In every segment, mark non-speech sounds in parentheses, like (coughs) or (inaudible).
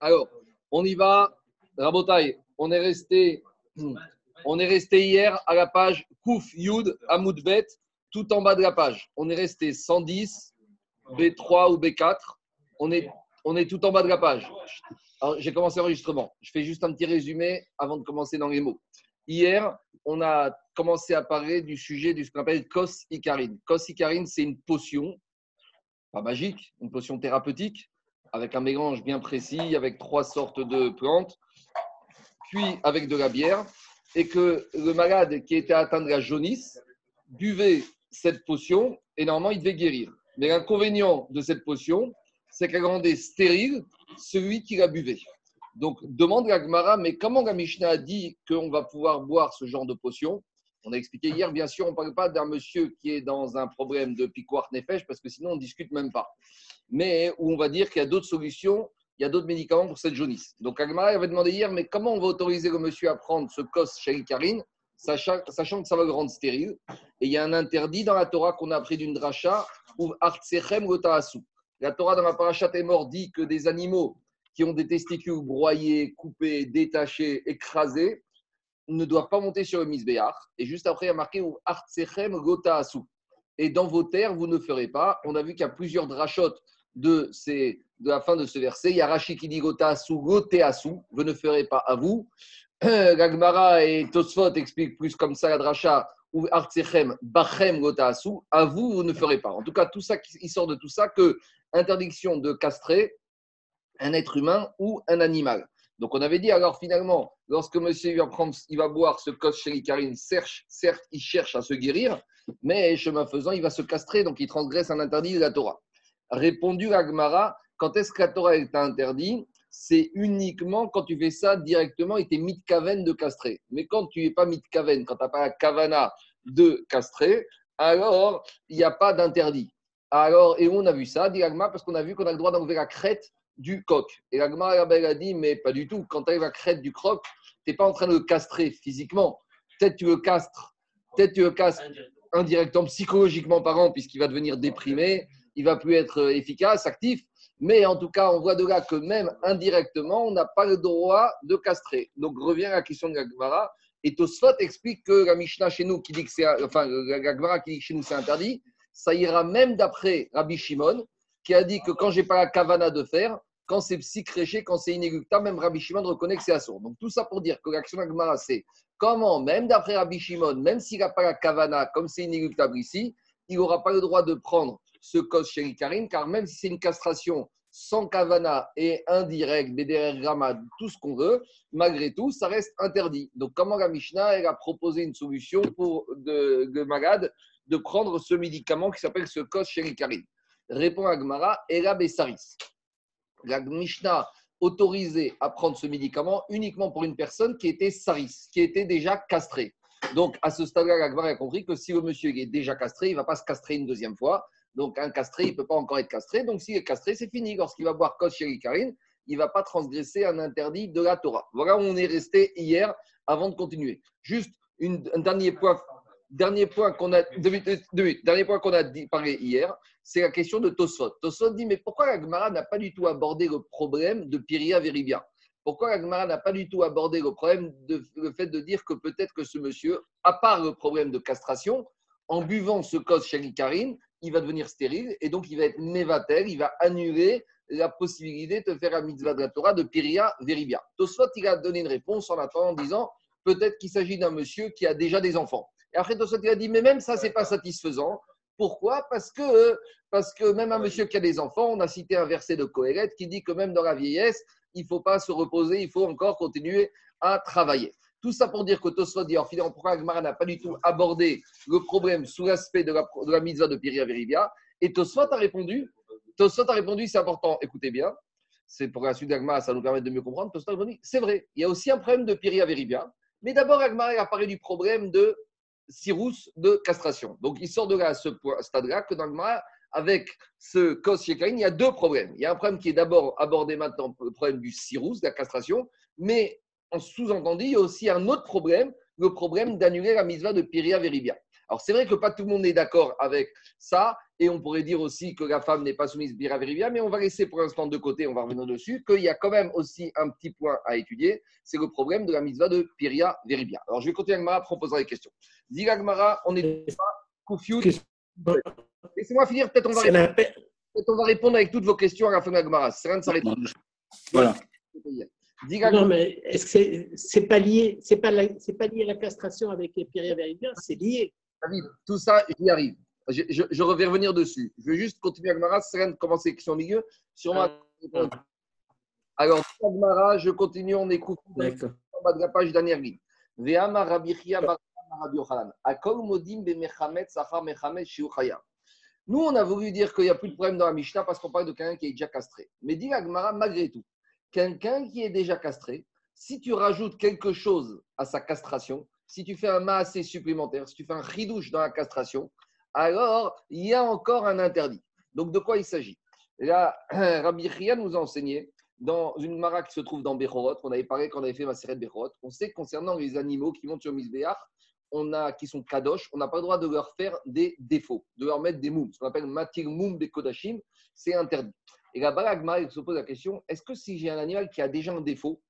Alors, on y va. Rabotai, on est resté, on est resté hier à la page Kouf Yud Amoudbet, tout en bas de la page. On est resté 110, B3 ou B4. On est, on est tout en bas de la page. J'ai commencé l'enregistrement. Je fais juste un petit résumé avant de commencer dans les mots. Hier, on a commencé à parler du sujet de ce qu'on appelle Kos Ikarine. Kos Ikarine, c'est une potion, pas magique, une potion thérapeutique, avec un mélange bien précis, avec trois sortes de plantes, puis avec de la bière, et que le malade qui était atteint de la jaunisse buvait cette potion et normalement il devait guérir. Mais l'inconvénient de cette potion, c'est qu'elle rendait stérile celui qui la buvait. Donc, demande la Gemara, mais comment la Mishnah a dit qu'on va pouvoir boire ce genre de potion? On a expliqué hier, bien sûr, on ne parle pas d'un monsieur qui est dans un problème de piquoir nefesh, parce que sinon on ne discute même pas. Mais où on va dire qu'il y a d'autres solutions, il y a d'autres médicaments pour cette jaunisse. Donc, la Gemara avait demandé hier, mais comment on va autoriser le monsieur à prendre ce cos Karine, sachant, sachant que ça va le rendre stérile? Et il y a un interdit dans la Torah qu'on a appris d'une dracha, ou Artsechem Gotaasu. La Torah dans la parachat est mort dit que des animaux qui ont des testicules broyés, coupés, détachés, écrasés, ne doivent pas monter sur le misbéach. Et juste après, il y a marqué Artsechem Gotaasu. Et dans vos terres, vous ne ferez pas. On a vu qu'il y a plusieurs drachotes de, de la fin de ce verset. Il y a Rashi qui dit Gotaasu, Goteasu, vous ne ferez pas à vous. (clears throat) Gagmara et Tosfot expliquent plus comme ça la dracha ou Artsechem, Bachem, Gotaasu, à vous, vous ne ferez pas. En tout cas, tout ça, il sort de tout ça que interdiction de castrer un être humain ou un animal. Donc on avait dit alors finalement, lorsque monsieur va, prendre, il va boire ce cos Karine, certes, il cherche à se guérir, mais chemin faisant, il va se castrer, donc il transgresse un interdit de la Torah. Répondu Agmara, quand est-ce que la Torah est interdit C'est uniquement quand tu fais ça directement et tu es mitkaven de castrer. Mais quand tu n'es pas mitkaven, quand tu n'as pas la kavana de castrer, alors il n'y a pas d'interdit. Alors, et on a vu ça, dit Agma, parce qu'on a vu qu'on a le droit d'enlever la crête du coq. Et Agma a dit, mais pas du tout. Quand tu arrives à crête du croc, tu n'es pas en train de le castrer physiquement. Peut-être tu le castres, peut-être tu le castres indirectement, psychologiquement parlant, puisqu'il va devenir déprimé, il va plus être euh, efficace, actif. Mais en tout cas, on voit de là que même indirectement, on n'a pas le droit de castrer. Donc revient à la question de la Et Tosfot explique que la Mishnah chez nous qui dit que c'est, enfin, la qui dit que chez nous c'est interdit, ça ira même d'après Rabbi Shimon, qui a dit que quand j'ai pas la kavana de faire, quand c'est psychréché, quand c'est inéluctable, même Rabbi Shimon reconnaît que c'est assourd. Donc tout ça pour dire que l'action d'Agmara, c'est comment, même d'après Rabbi Shimon, même s'il n'a pas la kavana, comme c'est inéluctable ici, il n'aura pas le droit de prendre ce cause chez car même si c'est une castration sans kavana et indirect, BDR Gramad, tout ce qu'on veut, malgré tout, ça reste interdit. Donc, comment la Mishnah elle a proposé une solution pour de, de malade de prendre ce médicament qui s'appelle ce cos Répond Agmara, Ela Bessaris. La Mishnah autorisé à prendre ce médicament uniquement pour une personne qui était saris, qui était déjà castrée. Donc, à ce stade-là, Agmara a compris que si le monsieur est déjà castré, il ne va pas se castrer une deuxième fois. Donc, un castré, il ne peut pas encore être castré. Donc, s'il est castré, c'est fini. Lorsqu'il va boire Kos Karim, il ne va pas transgresser un interdit de la Torah. Voilà où on est resté hier avant de continuer. Juste un dernier point dernier point qu'on a, dernier point qu'on a parlé hier, c'est la question de Tosfot. Tosfot dit, mais pourquoi la Gemara n'a pas du tout abordé le problème de Piria Veribia Pourquoi la Gemara n'a pas du tout abordé le problème de le fait de dire que peut-être que ce monsieur, à part le problème de castration, en buvant ce cos Karine, il va devenir stérile et donc il va être mévatel, il va annuler la possibilité de faire la mitzvah de la Torah de Piria Veribia. Tosfot, il a donné une réponse en attendant en disant peut-être qu'il s'agit d'un monsieur qui a déjà des enfants. Et après, Tosot il a dit, mais même ça, c'est pas satisfaisant. Pourquoi? Parce que, parce que même un monsieur qui a des enfants, on a cité un verset de Kohelet qui dit que même dans la vieillesse, il ne faut pas se reposer, il faut encore continuer à travailler. Tout ça pour dire que Tosfot dit, alors finalement, pourquoi Agmara n'a pas du tout abordé le problème sous l'aspect de la, de la mitzvah de Piria Veribia Et Tosfot a répondu, Tosfot a répondu, c'est important, écoutez bien, c'est pour la suite d'Agmara, ça nous permet de mieux comprendre. Tosfot a répondu, c'est vrai, il y a aussi un problème de Piria Veribia, mais d'abord Agmara a parlé du problème de Cyrus de castration. Donc, il sort de là à ce stade-là que dans le avec ce cos il y a deux problèmes. Il y a un problème qui est d'abord abordé maintenant, le problème du Cyrus, de la castration, mais en sous-entendu, il y a aussi un autre problème, le problème d'annuler la mitzvah de Piria Veribia. Alors, c'est vrai que pas tout le monde est d'accord avec ça, Et on pourrait dire aussi que la femme n'est pas soumise Bira Veribia, mais on va laisser pour l'instant de côté, on va revenir dessus, qu'il y a quand même aussi un petit point à étudier, c'est le problème de la mitzvah de Piria Veribia. Alors je vais continuer avec Mara pour poser les questions. Dis Gmara, on est pas Laissez-moi finir, peut-être on, va répondre, peut on va répondre avec toutes vos questions à la fin de la Gmara. C'est rien de s'arrêter. Voilà. Non, mais est-ce que c'est pas lié, c'est pas, pas lié à la castration avec Piria Veribia, c'est lié. David, tout ça, j'y arrive. Je, je, je, vais revenir dessus. Je vais juste continuer avec Mara. Serène, commencer question au milieu. Sur ma... Alors, Mara, je continue. On écoute en bas de la page dernière ligne. Nous, on a voulu dire qu'il n'y a plus de problème dans la Mishnah parce qu'on parle de quelqu'un qui est déjà castré. Mais dit Agmara, malgré tout, quelqu'un qui est déjà castré, si tu rajoutes quelque chose à sa castration, si tu fais un massé supplémentaire, si tu fais un ridouche dans la castration, alors il y a encore un interdit. Donc de quoi il s'agit? Là, (clears throat) Rabbi Chia nous a enseigné dans une mara qui se trouve dans Bechorot, on avait parlé quand on avait fait ma série de Bechorot, on sait que concernant les animaux qui montent sur Misbéach, on a, qui sont kadosh, on n'a pas le droit de leur faire des défauts, de leur mettre des moums. Ce qu'on appelle matir moum c'est interdit. Et là-bas, se pose la question est-ce que si j'ai un animal qui a déjà un défaut,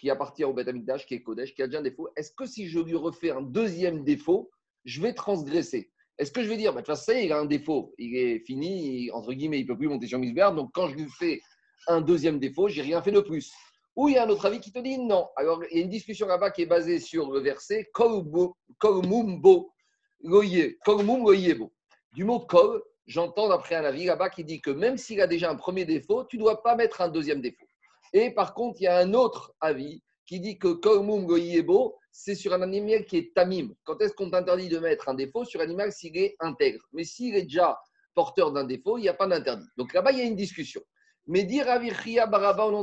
qui appartient au Beth Amikdash, qui est Kodesh, qui a déjà un défaut, est-ce que si je lui refais un deuxième défaut, je vais transgresser? Est-ce que je vais dire, bah, de toute façon, il a un défaut, il est fini, entre guillemets, il ne peut plus monter sur Misbéar, donc quand je lui fais un deuxième défaut, j'ai rien fait de plus. Ou il y a un autre avis qui te dit non. Alors, il y a une discussion là-bas qui est basée sur le verset Kolmumbo Du mot kol, j'entends d'après un avis là-bas qui dit que même s'il a déjà un premier défaut, tu ne dois pas mettre un deuxième défaut. Et par contre, il y a un autre avis qui dit que Kolmum Goyebo, c'est sur un animal qui est tamim. Quand est-ce qu'on t'interdit de mettre un défaut sur un animal s'il est intègre? Mais s'il est déjà porteur d'un défaut, il n'y a pas d'interdit. Donc là-bas, il y a une discussion. Mais dire Baraba au nom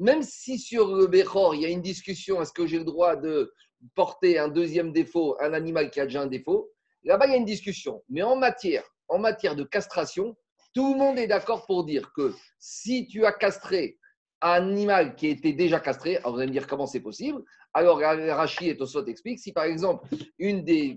même si sur le Bechor, il y a une discussion, est-ce que j'ai le droit de porter un deuxième défaut, un animal qui a déjà un défaut? Là-bas, il y a une discussion. Mais en matière, en matière de castration, tout le monde est d'accord pour dire que si tu as castré un animal qui était déjà castré, alors vous allez me dire comment c'est possible. Alors Rachid et Tosot expliquent si par exemple une des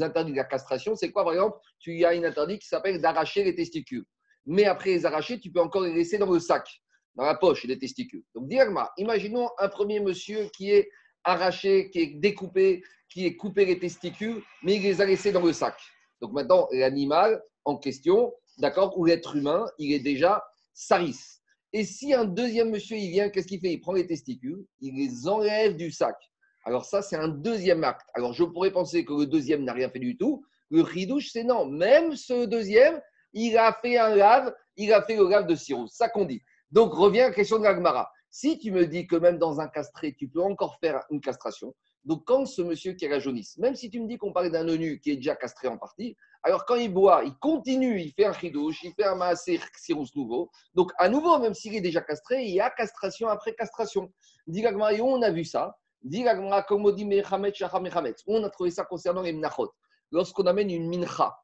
interdits de la castration, c'est quoi par exemple Tu as une interdit qui s'appelle d'arracher les testicules. Mais après les arracher, tu peux encore les laisser dans le sac, dans la poche des testicules. Donc imaginons un premier monsieur qui est arraché, qui est découpé, qui est coupé les testicules, mais il les a laissés dans le sac. Donc maintenant, l'animal en question, d'accord, ou l'être humain, il est déjà saris. Et si un deuxième monsieur, il vient, qu'est-ce qu'il fait? Il prend les testicules, il les enlève du sac. Alors ça, c'est un deuxième acte. Alors je pourrais penser que le deuxième n'a rien fait du tout. Le ridouche, c'est non. Même ce deuxième, il a fait un lave, il a fait le lave de sirop. Ça qu'on dit. Donc revient à la question de l'agmara. Si tu me dis que même dans un castré, tu peux encore faire une castration, donc quand ce monsieur qui jaunisse, même si tu me dis qu'on parlait d'un eunuque qui est déjà castré en partie, alors quand il boit, il continue, il fait un chidouche, il fait un maaser sirus nouveau. Donc à nouveau, même s'il est déjà castré, il y a castration après castration. On a vu ça? On a trouvé ça concernant les mnachot? Lorsqu'on amène une mincha,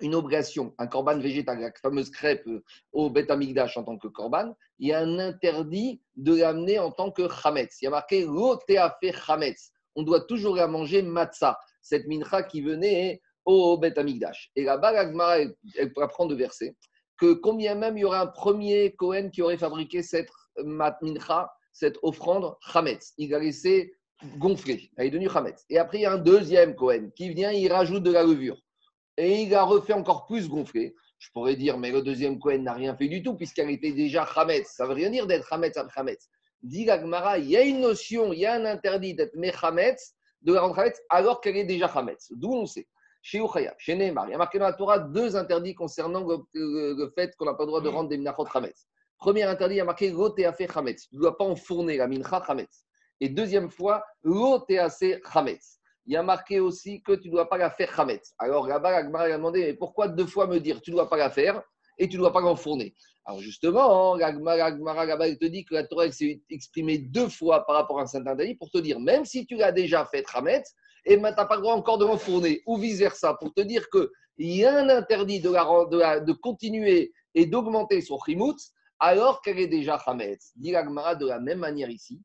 une obligation, un korban végétal, la fameuse crêpe euh, au Bet Amigdash en tant que korban, il y a un interdit de l'amener en tant que chametz. Il y a marqué fait chametz. On doit toujours la manger matzah, cette mincha qui venait au Bet Amigdash. Et là-bas, elle pourra prendre de verset que combien même il y aura un premier Cohen qui aurait fabriqué cette mincha, cette offrande chametz. Il a laissé gonfler, elle est devenue chametz. Et après, il y a un deuxième Cohen qui vient, il rajoute de la levure et il a refait encore plus gonfler. Je pourrais dire, mais le deuxième Cohen n'a rien fait du tout puisqu'elle était déjà Hametz. Ça veut rien dire d'être Hametz à Hametz. Dit Gmara, il y a une notion, il y a un interdit d'être Mechametz, de la rendre Hametz, alors qu'elle est déjà Hametz. D'où on sait. Chez Uchaya, chez Neymar, il y a marqué dans la Torah deux interdits concernant le, fait qu'on n'a pas le droit de rendre des minachot Hametz. Premier interdit, il y a marqué fait Hametz. Tu ne dois pas enfourner la mincha Hametz. Et deuxième fois, assez Hametz il y a marqué aussi que tu ne dois pas la faire Hametz. Alors là-bas, Agmara a demandé mais pourquoi deux fois me dire tu ne dois pas la faire? Et tu ne dois pas l'enfourner Alors justement, Agmara te dit que la Torah s'est exprimée deux fois par rapport à un saint interdit pour te dire même si tu l'as déjà fait Hametz, et maintenant tu n'as pas le droit encore de l'enfourner ou vice-versa pour te dire qu'il y a un interdit de, de, continuer et d'augmenter son chimout alors qu'elle est déjà Hametz. Dit Agmara de la même manière ici.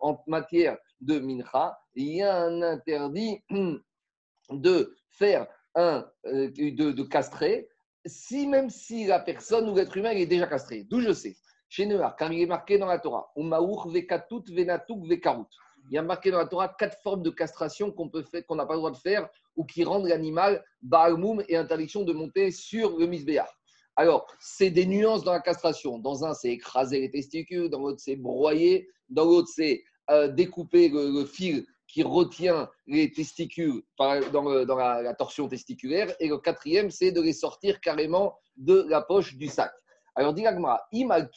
En matière de mincha, il y a un interdit (clears throat) de faire euh, de, castrer, si même si la personne ou l'être humain est déjà castré. D'où je sais. Chez Noir, quand il est marqué dans la Torah. Il y a marqué dans la Torah quatre formes de castration qu'on qu'on n'a pas le droit de faire ou qui rendent l'animal baalmoum et interdiction de monter sur le misbéar. Alors, c'est des nuances dans la castration. Dans un, c'est écraser les testicules, dans l'autre, c'est broyer, dans l'autre, c'est euh, découper le, fil qui retient les testicules dans, dans la, torsion testiculaire. Et le quatrième, c'est de les sortir carrément de la poche du sac. Alors, dit Imal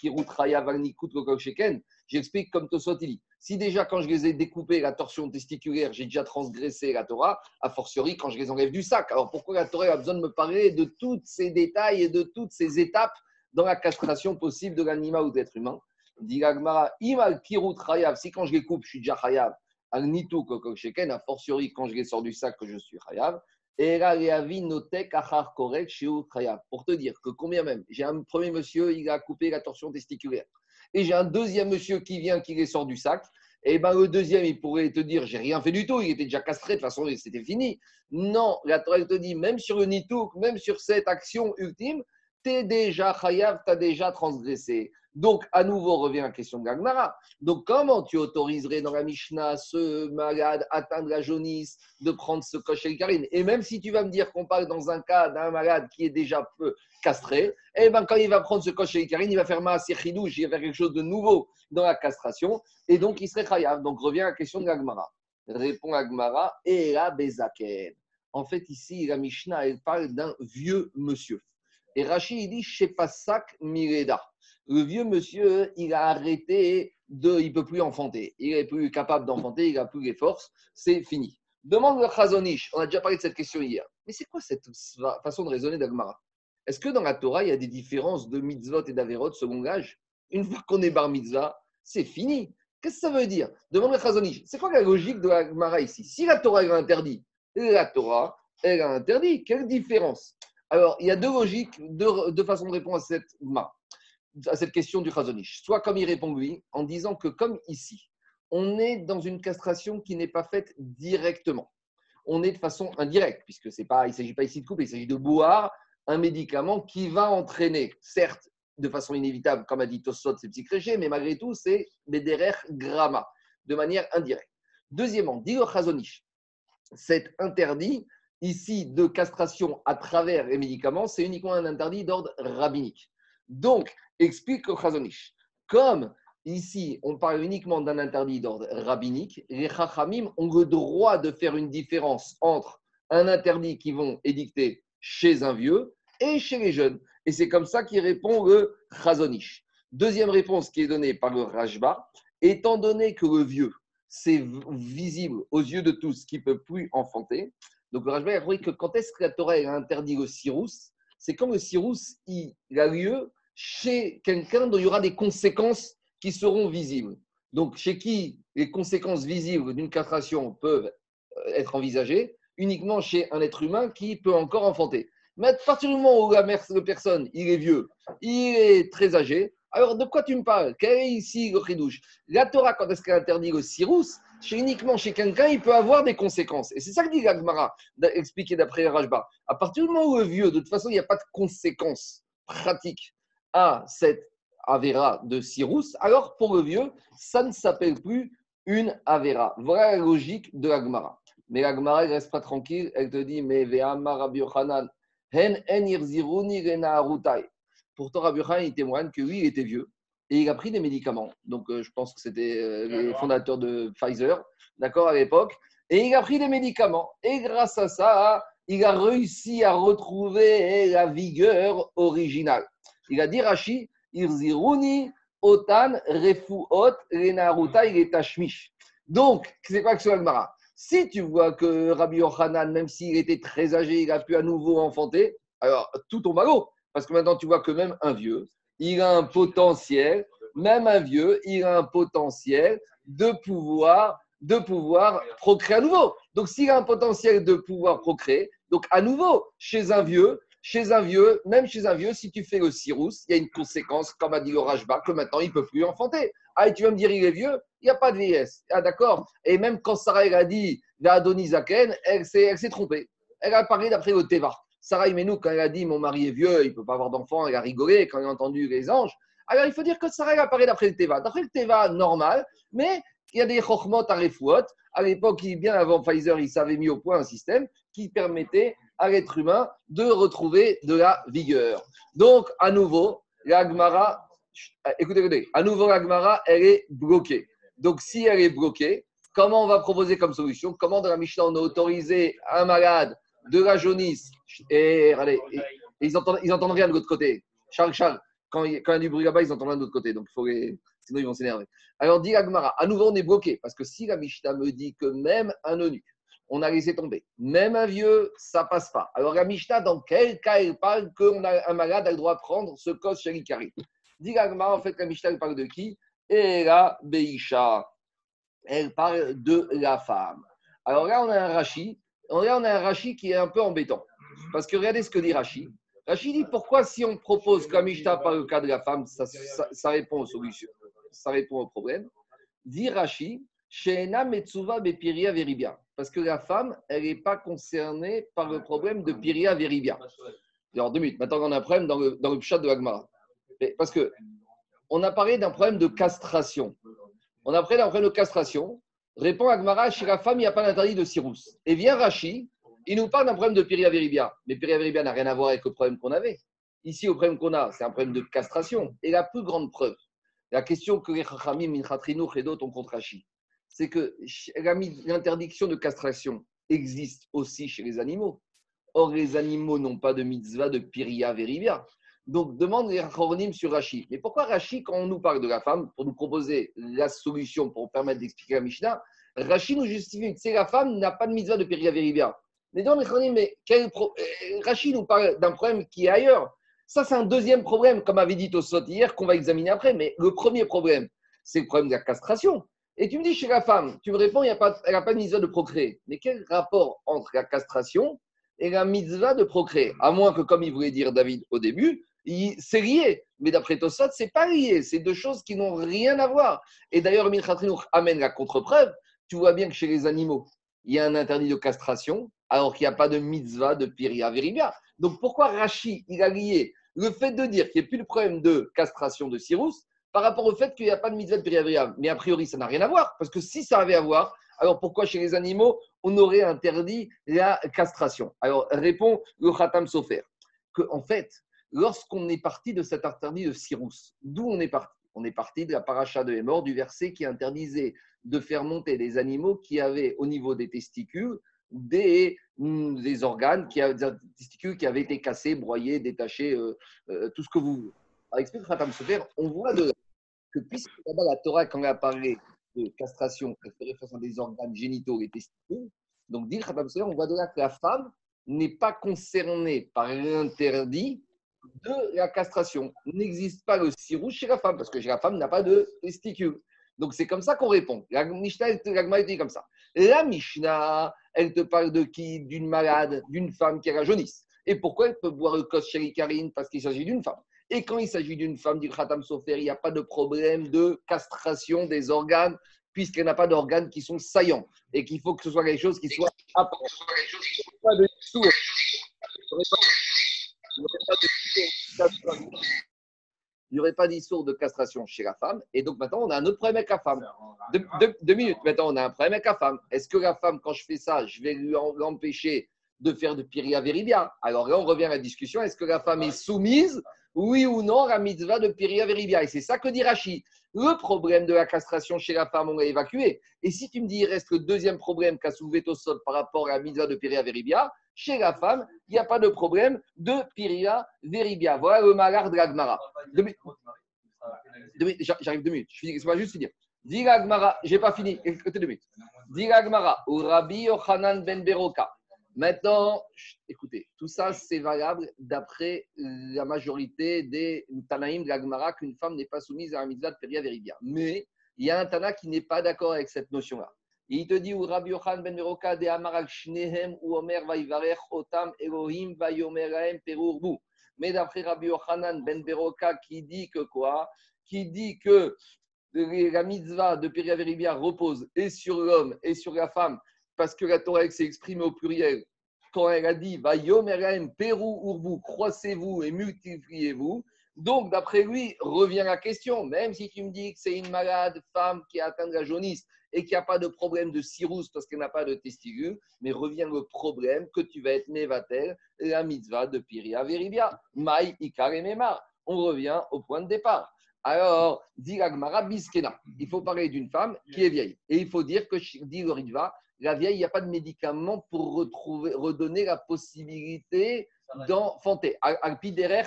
j'explique comme Tosot Si déjà, quand je les ai découpés, la torsion testiculaire, j'ai déjà transgressé la Torah, a fortiori quand je les enlève du sac. Alors, pourquoi la Torah a besoin de me parler de tous ces détails et de toutes ces étapes dans la castration possible de l'animal ou de l'être humain? Dit Imal si quand je les coupe, je suis déjà Chayav, al nitu a fortiori quand je les sors du sac, que je suis Chayav. Pour te dire que combien même, j'ai un premier monsieur, il a coupé la torsion testiculaire. Et j'ai un deuxième monsieur qui vient, qui les sort du sac. Et ben le deuxième, il pourrait te dire, j'ai rien fait du tout, il était déjà castré, de toute façon, c'était fini. Non, la Torah te dit, même sur le nitouk, même sur cette action ultime, tu es déjà chayav, tu as déjà transgressé. Donc, à nouveau, revient la question de Gagmara. Donc, comment tu autoriserais dans la Mishnah ce malade atteint de la jaunisse de prendre ce cocher karine? Et même si tu vas me dire qu'on parle dans un cas d'un malade qui est déjà peu castré, eh ben, quand il va prendre ce cocher karine, il va faire ma chidouche, il va faire quelque chose de nouveau dans la castration, et donc il serait chayav. Donc, revient la question de Gagmara. Répond Gagmara, et la Bezaken. En fait, ici, la Mishnah, elle parle d'un vieux monsieur. Et Rachid, il dit, sac Mireda le vieux monsieur, il a arrêté de, il peut plus enfanter. Il n'est plus capable d'enfanter, il n'a plus les forces, c'est fini. Demande le Chazonish, on a déjà parlé de cette question hier. Mais c'est quoi cette façon de raisonner d'Agmara? Est-ce que dans la Torah, il y a des différences de mitzvot et d'averot selon l'âge? Une fois qu'on est bar mitzvah, c'est fini. Qu'est-ce que ça veut dire? Demande le Chazonish. C'est quoi la logique de l'Agmara ici? Si la Torah est interdit, la Torah, elle a interdit. Quelle différence? Alors, il y a deux logiques, deux, façons de répondre à cette ma à cette question du Chazonish. Soit comme il répond lui, en disant que comme ici, on est dans une castration qui n'est pas faite directement. On est de façon indirecte, puisque c'est pas, il ne s'agit pas ici de couper, il s'agit de boire un médicament qui va entraîner, certes, de façon inévitable, comme a dit Tossot, c'est psychréché, mais malgré tout, c'est Bederer Grama, de manière indirecte. Deuxièmement, dit le Chazonish, cet interdit ici de castration à travers les médicaments, c'est uniquement un interdit d'ordre rabbinique. Donc, explique le Chazonish. Comme ici, on parle uniquement d'un interdit d'ordre rabbinique, les Chachamim ont le droit de faire une différence entre un interdit qu'ils vont édicter chez un vieux et chez les jeunes. Et c'est comme ça qu'il répond le Chazonish. Deuxième réponse qui est donnée par le Rajba, étant donné que le vieux, c'est visible aux yeux de tous qui ne peut plus enfanter, donc le Rajba a que quand est-ce que la Torah a interdit le cirrus, c'est quand le cirrus il a lieu chez quelqu'un dont il y aura des conséquences qui seront visibles. Donc, chez qui les conséquences visibles d'une castration peuvent euh, être envisagées, uniquement chez un être humain qui peut encore enfanter. Mais à partir du moment où la personne, il est vieux, il est très âgé, alors de quoi tu me parles? Quel est ici le chidouche La Torah, quand est-ce qu'elle interdit le sirus? Chez, Uniquement chez quelqu'un, il peut avoir des conséquences. Et c'est ça que dit Gagmara, expliqué d'après Rajba. À partir du moment où est vieux, de toute façon, il n'y a pas de conséquences pratiques à cette Avera de Cyrus, alors pour le vieux, ça ne s'appelle plus une Avera. Voilà la logique de l'Agmara. Mais l'Agmara, elle reste pas tranquille, elle te dit, mais Ve'amar Rabbi Yochanan, hen en irziruni rena Pourtant, Rabbi Yochanan, il témoigne que lui, il était vieux et il a pris des médicaments. Donc, euh, je pense que c'était euh, le fondateur de Pfizer, d'accord, à l'époque. Et il a pris des médicaments. Et grâce à ça, il a réussi à retrouver la vigueur originale. Il a dit Rashi, Irziruni, Otan, Refuot, Renaruta, il est Tashmish. Donc, c'est quoi que ce Agmara Si tu vois que Rabbi Yochanan, même s'il était très âgé, il a pu à nouveau enfanter, alors tout tombe à l'eau. Parce que maintenant, tu vois que même un vieux, il a un potentiel, même un vieux, il a un potentiel de pouvoir, de pouvoir procréer à nouveau. Donc, s'il a un potentiel de pouvoir procréer, donc à nouveau, chez un vieux, chez un vieux, même chez un vieux, si tu fais le cirrus, il y a une conséquence, comme a dit le Rajba, que maintenant il ne peut plus enfanter. Ah, et tu vas me dire, il est vieux Il n'y a pas de vieillesse. Ah, d'accord. Et même quand Sarah a dit, la Adonizaken, elle s'est trompée. elle a parlé d'après le Teva. Sarah Imenou, quand elle a dit mon mari est vieux, il ne peut pas avoir d'enfant, elle a rigolé quand elle a entendu les anges. Alors il faut dire que Sarah a parlé d'après le Teva. D'après le Teva, normal, mais il y a des chokhmot à. À l'époque, bien avant Pfizer, ils avaient mis au point un système qui permettait à l'être humain de retrouver de la vigueur. Donc, à nouveau, l'Agmara, écoutez, écoutez, à nouveau, l'Agmara, elle est bloquée. Donc, si elle est bloquée, comment on va proposer comme solution? Comment dans la Mishnah, on a autorisé un malade de la jaunisse et, ils, entendent, ils entendent rien de l'autre côté? Charles, Charles, quand il, y a du bruit là-bas, ils entendent rien de l'autre côté. Donc, il faut les... sinon, ils vont s'énerver. Alors, dit Agmara, à nouveau, on est bloqué. Parce que si la Mishnah me dit que même un eunuque, on a laissé tomber. Même un vieux, ça passe pas. Alors, la Mishnah, dans quel cas elle parle qu'un un malade a le droit de prendre ce cos sharikari Dit Agmara, en fait, la Mishnah, elle parle de qui? Et la Beisha. Elle parle de la femme. Alors là, on a un Rashi. Là, on a un Rashi qui est un peu embêtant. Parce que regardez ce que dit Rashi. Rashi dit pourquoi, si on propose que Mishnah parle le cas de la femme, ça, ça répond aux solutions, ça répond au problème? Dit Rashi, Parce que la femme, elle n'est pas concernée par le problème de Piria Veribia. Alors, deux minutes. Maintenant, on a un problème dans le, dans le chat de Agmara. Parce que on a parlé d'un problème de castration. On a parlé d'un problème de castration. Répond Agmara, chez la femme, il n'y a pas d'interdit de Cyrus. Et vient Rachi, il nous parle d'un problème de Piria Veribia. Mais Piria Veribia n'a rien à voir avec le problème qu'on avait. Ici, le problème qu'on a, c'est un problème de castration. Et la plus grande preuve, la question que les Chachamim, Minchatrinou et d'autres ont contre Rachi, c'est que l'interdiction de castration existe aussi chez les animaux. Or, les animaux n'ont pas de mitzvah de piria veribia. Donc, demande les Rachonim sur Rashi. Mais pourquoi Rashi, quand on nous parle de la femme, pour nous proposer la solution pour permettre d'expliquer la Mishnah, Rashi nous justifie que c'est la femme n'a pas de mitzvah de piria veribia. Mais donc, mais quel. Euh, Rashi nous parle d'un problème qui est ailleurs. Ça, c'est un deuxième problème, comme avait dit Tosot hier, qu'on va examiner après. Mais le premier problème, c'est le problème de la castration. Et tu me dis chez la femme, tu me réponds, elle n'a pas de mitzvah de procréer. Mais quel rapport entre la castration et la mitzvah de procréer? À moins que, comme il voulait dire David au début, c'est lié. Mais d'après Tosot, c'est pas lié. C'est deux choses qui n'ont rien à voir. Et d'ailleurs, Minchatrinour amène la contre-preuve. Tu vois bien que chez les animaux, il y a un interdit de castration, alors qu'il n'y a pas de mitzvah de piria veribia. Donc pourquoi Rashi, il a lié le fait de dire qu'il n'y a plus de problème de castration de Cyrus par rapport au fait qu'il n'y a pas de mitzvah de périavriam. Mais a priori, ça n'a rien à voir, parce que si ça avait à voir, alors pourquoi chez les animaux, on aurait interdit la castration? Alors répond le Khatam Sofer, que en fait, lorsqu'on est parti de cet interdit de Cyrus, d'où on est parti? On est parti de la paracha de Hémor, du verset qui interdisait de faire monter des animaux qui avaient au niveau des testicules des, des organes, qui des testicules qui avaient été cassés, broyés, détachés, euh, euh, tout ce que vous. Explique Khatam Sofer, on voit de que puisque la Torah, quand elle a parlé de castration, elle fait référence à des organes génitaux et testicules, donc dire on voit de là que la femme n'est pas concernée par l'interdit de la castration. N'existe pas le cirou chez la femme, parce que chez la femme n'a pas de testicules. Donc c'est comme ça qu'on répond. La Mishnah, la dit comme ça. La Mishnah, elle te parle de qui? D'une malade, d'une femme qui a la jaunisse. Et pourquoi elle peut boire le kos Karine? Parce qu'il s'agit d'une femme. Et quand il s'agit d'une femme du Khatam Sofer, il n'y a pas de problème de castration des organes, puisqu'elle n'a pas d'organes qui sont saillants. Et qu'il faut que ce soit quelque chose qui soit Pas de il n'y aurait pas d'histoire de castration chez la femme. Et donc maintenant, on a un autre problème avec la femme. Deux, minutes. Maintenant, on a un problème avec la femme. Est-ce que la femme, quand je fais ça, je vais lui empêcher de faire de piria veribia Alors là, on revient à la discussion. Est-ce que la femme est soumise oui ou non, la mitzvah de Piria Veribia. Et c'est ça que dit Rashi. Le problème de la castration chez la femme, on l'a évacué. Et si tu me dis, il reste le deuxième problème qu'a soulevé sol par rapport à la mitzvah de Piria Veribia, chez la femme, il n'y a pas de problème de Piria Veribia. Voilà le malard de l'Agmara. J'arrive deux minutes. Je vais juste finir. Dis l'Agmara, je n'ai pas fini. Écoutez deux minutes. Dis l'Agmara, Rabbi Yochanan ben Beroka. Maintenant, écoutez, tout ça, c'est valable d'après la majorité des Tanaïm de la qu'une femme n'est pas soumise à un mitzvah de Peria Veribia. Mais il y a un Tana qui n'est pas d'accord avec cette notion-là. Il te dit, ou Rabbi Yochan ben Meroka de Amarak Shnehem ou Omer Vaivarech Otam Elohim Perurbu. Mais d'après Rabbi Yochanan ben Beroka qui dit que quoi? Qui dit que la mitzvah de Peria Veribia repose et sur l'homme et sur la femme parce que la Torah s'est exprimée au pluriel quand elle a dit Va yomerem, Pérou, Urbu, croissez-vous et multipliez-vous. Donc, d'après lui, revient la question, même si tu me dis que c'est une malade femme qui a atteint de la jaunisse et qu'il n'y a pas de problème de cirrhose parce qu'elle n'a pas de testicules, mais revient le problème que tu vas être Nevatel, la mitzvah de Piria Veribia, Maï, Ikar et. On revient au point de départ. Alors, dit Biskena, il faut parler d'une femme qui est vieille. Et il faut dire que, dit le la vieille, il n'y a pas de médicament pour retrouver, redonner la possibilité d'enfanter. Alpiderer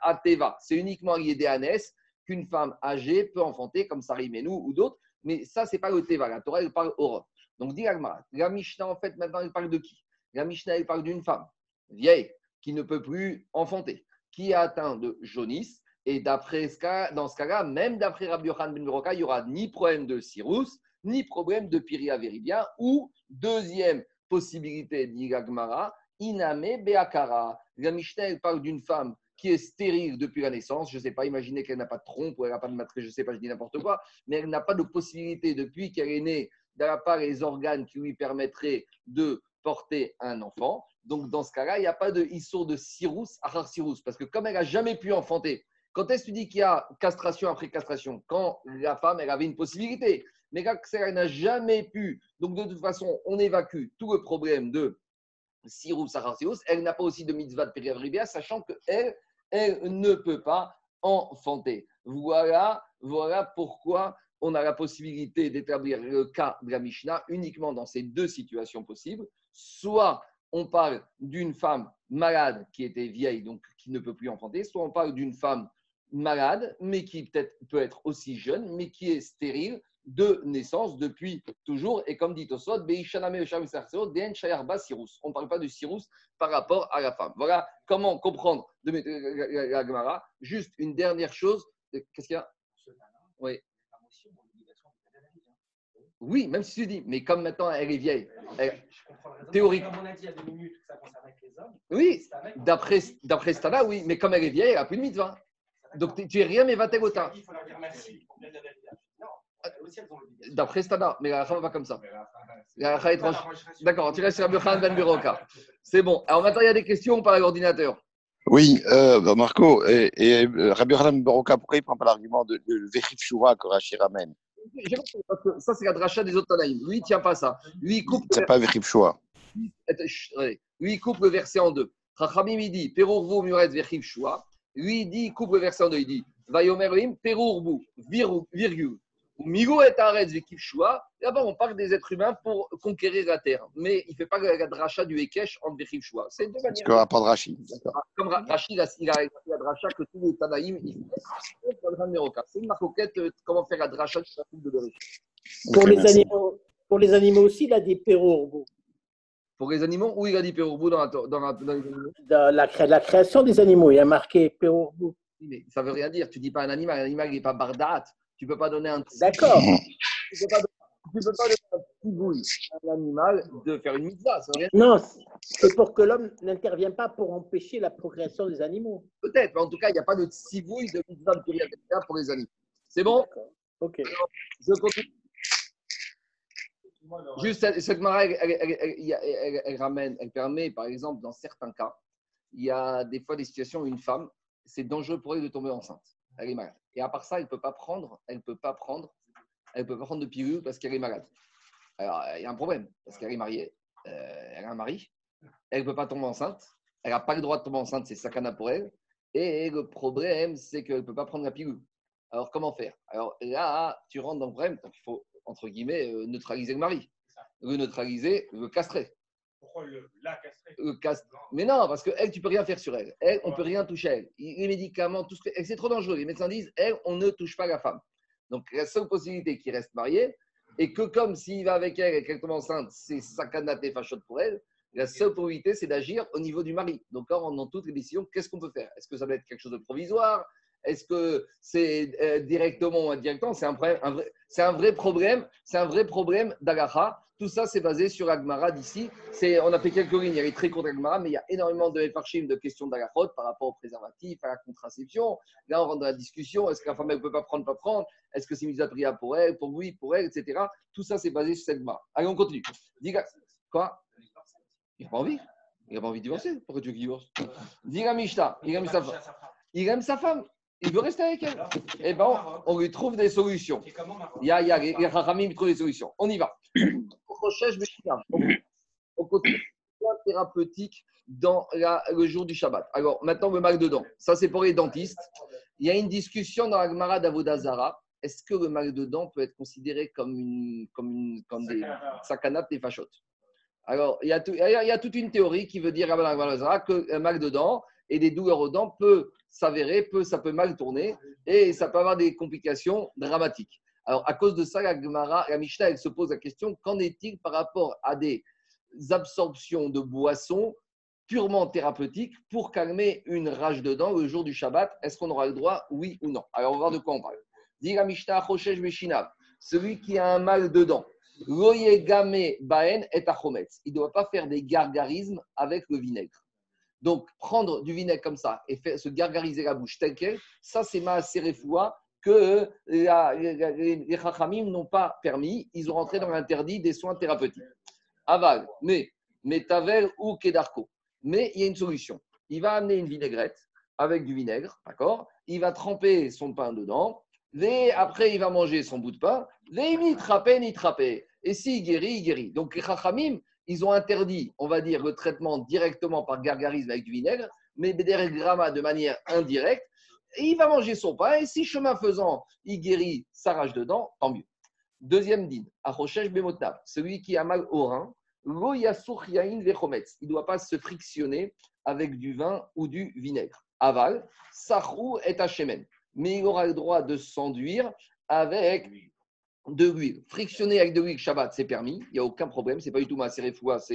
Ateva. C'est uniquement lié des qu'une femme âgée peut enfanter, comme Sarimenu ou d'autres. Mais ça, ce n'est pas le Teva. La Torah, elle parle Europe. Donc, dit la Mishnah, en fait, maintenant, elle parle de qui? La Mishnah, elle parle d'une femme vieille qui ne peut plus enfanter, qui a atteint de jaunisse. Et d'après ce cas, dans ce cas-là, même d'après Rabbi Yohan Ben il n'y aura ni problème de cirrhus, ni problème de Piria Veribia, ou deuxième possibilité, dit Gagmara, Iname Beakara. La Mishnah, parle d'une femme qui est stérile depuis la naissance. Je ne sais pas, imaginez qu'elle n'a pas de trompe ou elle n'a pas de matrice, je ne sais pas, je dis n'importe quoi, mais elle n'a pas de possibilité depuis qu'elle est née d'avoir pas les organes qui lui permettraient de porter un enfant. Donc, dans ce cas-là, il n'y a pas de issour de cirrus, achar cirrus, parce que comme elle n'a jamais pu enfanter, quand est-ce que tu dis qu'il y a castration après castration? Quand la femme, elle avait une possibilité. Mais elle n'a jamais pu, donc de toute façon, on évacue tout le problème de achar cirrus. Elle n'a pas aussi de mitzvah de périavribia, sachant qu'elle, elle ne peut pas enfanter. Voilà, voilà pourquoi on a la possibilité d'établir le cas de la Mishnah uniquement dans ces deux situations possibles. Soit on parle d'une femme malade qui était vieille, donc qui ne peut plus enfanter, soit on parle d'une femme malade, mais qui peut être aussi jeune, mais qui est stérile de naissance depuis toujours. Et comme dit Tosot, on ne parle pas du cirrus par rapport à la femme. Voilà comment comprendre de la Gemara. Juste une dernière chose. Qu'est-ce qu'il y a? Oui. Oui, même si tu dis, mais comme maintenant elle est vieille, théorique. Comme on a dit il y a deux minutes que ça concernait les hommes. Oui, d'après Stana, oui, mais comme elle est vieille, elle n'a plus de mitzvah. Donc tu es rien, mais va. Il faut leur dire merci. D'après Stana, mais la femme va comme ça. La étrange. D'accord, tu restes sur Ben Biroka. (laughs) C'est bon. Alors maintenant, il y a des questions par l'ordinateur. Oui, euh, bah, Marco, et, et euh, Rabbi Hanan Baroka, pourquoi il ne prend pas l'argument de, de Vechif Shura que Rachid ramène? Ça, c'est la dracha des autres Tanaïm. Lui, il ne tient pas ça. Lui, il coupe. C'est pas Vechif Shura. Lui, il coupe le verset en deux. Rachamim, il dit Perurvu Muret Vechif Shura. Lui, il dit, il coupe le verset en deux. Il dit Vayomerim Perurvu, virgule. Migo est Aretz Vekivshua. D'abord, on parle des êtres humains pour conquérir la terre. Mais il ne fait pas la dracha du Ekech en Vekivshua. C'est deux manières. Parce pas de Rachid. Comme Rachid, il a, il la dracha que tous les Tanaïm, ils font. C'est une marcoquette, euh, comment faire la dracha du chapitre de Bereshit. Pour, les animaux, pour les animaux aussi, il a dit Pérourbo. Pour les animaux, où il a dit Pérourbo dans la, dans, la, dans, dans la, la, création des animaux, il a marqué Pérourbo. Mais ça ne veut rien dire. Tu ne dis pas un animal. Un animal, il n'est pas bardat. Tu ne peux pas donner un D'accord. Tu ne peux, pas donner un petit à un animal de faire une mitzvah. Non, c'est pour que l'homme n'intervienne pas pour empêcher la progression des animaux. Peut-être, mais en tout cas, il n'y a pas de cibouille de mitzvah de pour les animaux. C'est bon? Ok. je continue. Juste, cette marée, elle, ramène, elle permet, par exemple, dans certains cas, il y a des fois des situations où une femme, c'est dangereux pour elle de tomber enceinte. Elle est malade. Et à part ça, elle ne peut pas prendre, elle peut pas prendre, elle peut pas prendre de pilule parce qu'elle est malade. Alors, il y a un problème, parce qu'elle est mariée, euh, elle a un mari, elle ne peut pas tomber enceinte, elle n'a pas le droit de tomber enceinte, c'est sakana pour elle. Et le problème, c'est qu'elle ne peut pas prendre la pilule. Alors, comment faire? Alors là, tu rentres dans le problème, donc il faut, entre guillemets, euh, neutraliser le mari. Le neutraliser, le castrer. Pourquoi le, la castrer? Le Mais non, parce qu'elle, tu ne peux rien faire sur elle. Elle, on ne peut rien toucher à elle. Les médicaments, tout ce que... c'est trop dangereux. Les médecins disent, elle, on ne touche pas la femme. Donc, la seule possibilité qu'il reste marié, et que comme s'il va avec elle et qu'elle tombe enceinte, c'est sacanate et fachote pour elle, la seule possibilité, c'est d'agir au niveau du mari. Donc, dans toutes les décisions, qu'est-ce qu'on peut faire? Est-ce que ça va être quelque chose de provisoire? Est-ce que c'est euh, directement ou indirectement? C'est un, un, vrai, un vrai problème. C'est un vrai problème d'agacha. Tout ça, c'est basé sur Agmara d'ici. On a fait quelques lignes, il y avait très court Agmara, mais il y a énormément de de questions d'Agachot par rapport au préservatif, à la contraception. Là, on rentre dans la discussion est-ce que la femme ne peut pas prendre, pas prendre? Est-ce que c'est mise à prière pour elle, pour lui, pour elle, etc. Tout ça, c'est basé sur cette Agmara. Allez, on continue. Quoi? Il n'a pas envie. Il n'a pas envie de divorcer. Pourquoi tu veux qu'il divorce? Dis la Mishnah, il aime sa femme. Il aime sa femme. Il veut rester avec elle. Eh bien, on, on lui trouve des solutions. Il y a, il y a les Rachamim trouvent des solutions. On y va. On continue. Thérapeutique dans la- le jour du Shabbat. Alors, maintenant, le mal de dents. Ça, c'est pour les dentistes. Il y a une discussion dans la Gemara d'Avodazara. Est-ce que le mal de dents peut être considéré comme, une, comme, une, comme des sakanat des fachotes? Alors, il y, a tout- il y a- il y a toute une théorie qui veut dire que le mal de dents et des douleurs aux dents peut s'avérer, peut, ça peut mal tourner et ça peut avoir des complications dramatiques. Alors, à cause de ça, la Gemara, la Mishnah, elle se pose la question qu'en est-il par rapport à des absorptions de boissons purement thérapeutiques pour calmer une rage de dents le jour du Shabbat? Est-ce qu'on aura le droit, oui ou non? Alors, on va voir de quoi on parle. Dit la Mishnah, celui qui a un mal de dents, Baen. Il ne doit pas faire des gargarismes avec le vinaigre. Donc, prendre du vinaigre comme ça et se gargariser la bouche telle qu'elle, ça, c'est ma séréfoua que la- les Chachamim n'ont pas permis. Ils ont rentré dans l'interdit des soins thérapeutiques. Aval, mais, mais Tavel ou Kedarko. Mais il y a une solution. Il va amener une vinaigrette avec du vinaigre, d'accord? Il va tremper son pain dedans. Et après, il va manger son bout de pain. Et ni trapé, ni trapé. Et s'il guérit, il guérit. Donc, les Chachamim, ils ont interdit, on va dire, le traitement directement par gargarisme avec du vinaigre, mais Bedergrama de manière indirecte. Et il va manger son pain, et si chemin faisant, il guérit sa rage dedans, tant mieux. Deuxième din, Achoshesh Bemotnav, celui qui a mal au rein, Lo yain vechometz. il ne doit pas se frictionner avec du vin ou du vinaigre. Aval, Sachrou et Hachemen, mais il aura le droit de s'enduire avec de l'huile. Frictionner avec de l'huile Shabbat, c'est permis, il n'y a aucun problème, c'est pas du tout ma séréfoua, ça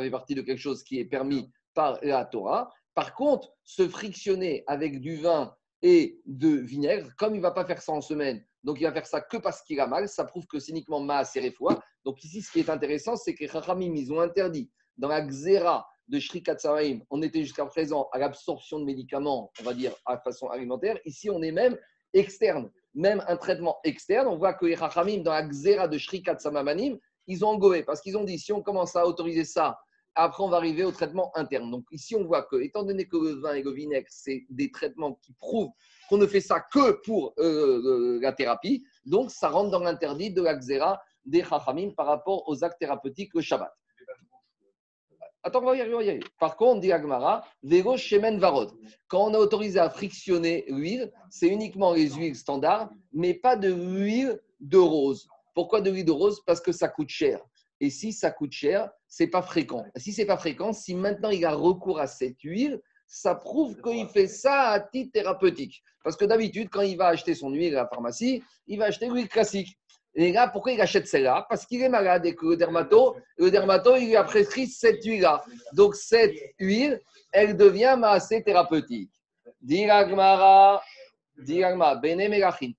fait partie de quelque chose qui est permis par la Torah. Par contre, se frictionner avec du vin et de vinaigre, comme il ne va pas faire ça en semaine, donc il va faire ça que parce qu'il a mal, ça prouve que c'est uniquement ma séréfoua. Donc ici, ce qui est intéressant, c'est que les Chachamim, ils ont interdit dans la xéra de Shrikat Saraim, on était jusqu'à présent à l'absorption de médicaments, on va dire, à façon alimentaire. Ici, on est même externe, même un traitement externe. On voit que les Chachamim, dans la xéra de Shrikat Samamanim, ils ont engoué parce qu'ils ont dit si on commence à autoriser ça, après on va arriver au traitement interne. Donc ici, on voit que, étant donné que le vin et le vinaigre, c'est des traitements qui prouvent qu'on ne fait ça que pour euh, euh, la thérapie, donc ça rentre dans l'interdit de la xéra des Chachamim par rapport aux actes thérapeutiques le Shabbat. Attends, on va y arriver, on va y arriver. Par contre, dit Agmara, Vego Shemen Varod. Quand on a autorisé à frictionner l'huile, c'est uniquement les huiles standards, mais pas de l'huile de rose. Pourquoi de l'huile de rose? Parce que ça coûte cher. Et si ça coûte cher, c'est pas fréquent. Si c'est pas fréquent, si maintenant il a recours à cette huile, ça prouve qu'il fait ça à titre thérapeutique. Parce que d'habitude, quand il va acheter son huile à la pharmacie, il va acheter l'huile classique. Et là, pourquoi il achète celle-là? Parce qu'il est malade et que le dermato, le il lui a prescrit cette huile-là. Donc, cette huile, elle devient assez thérapeutique.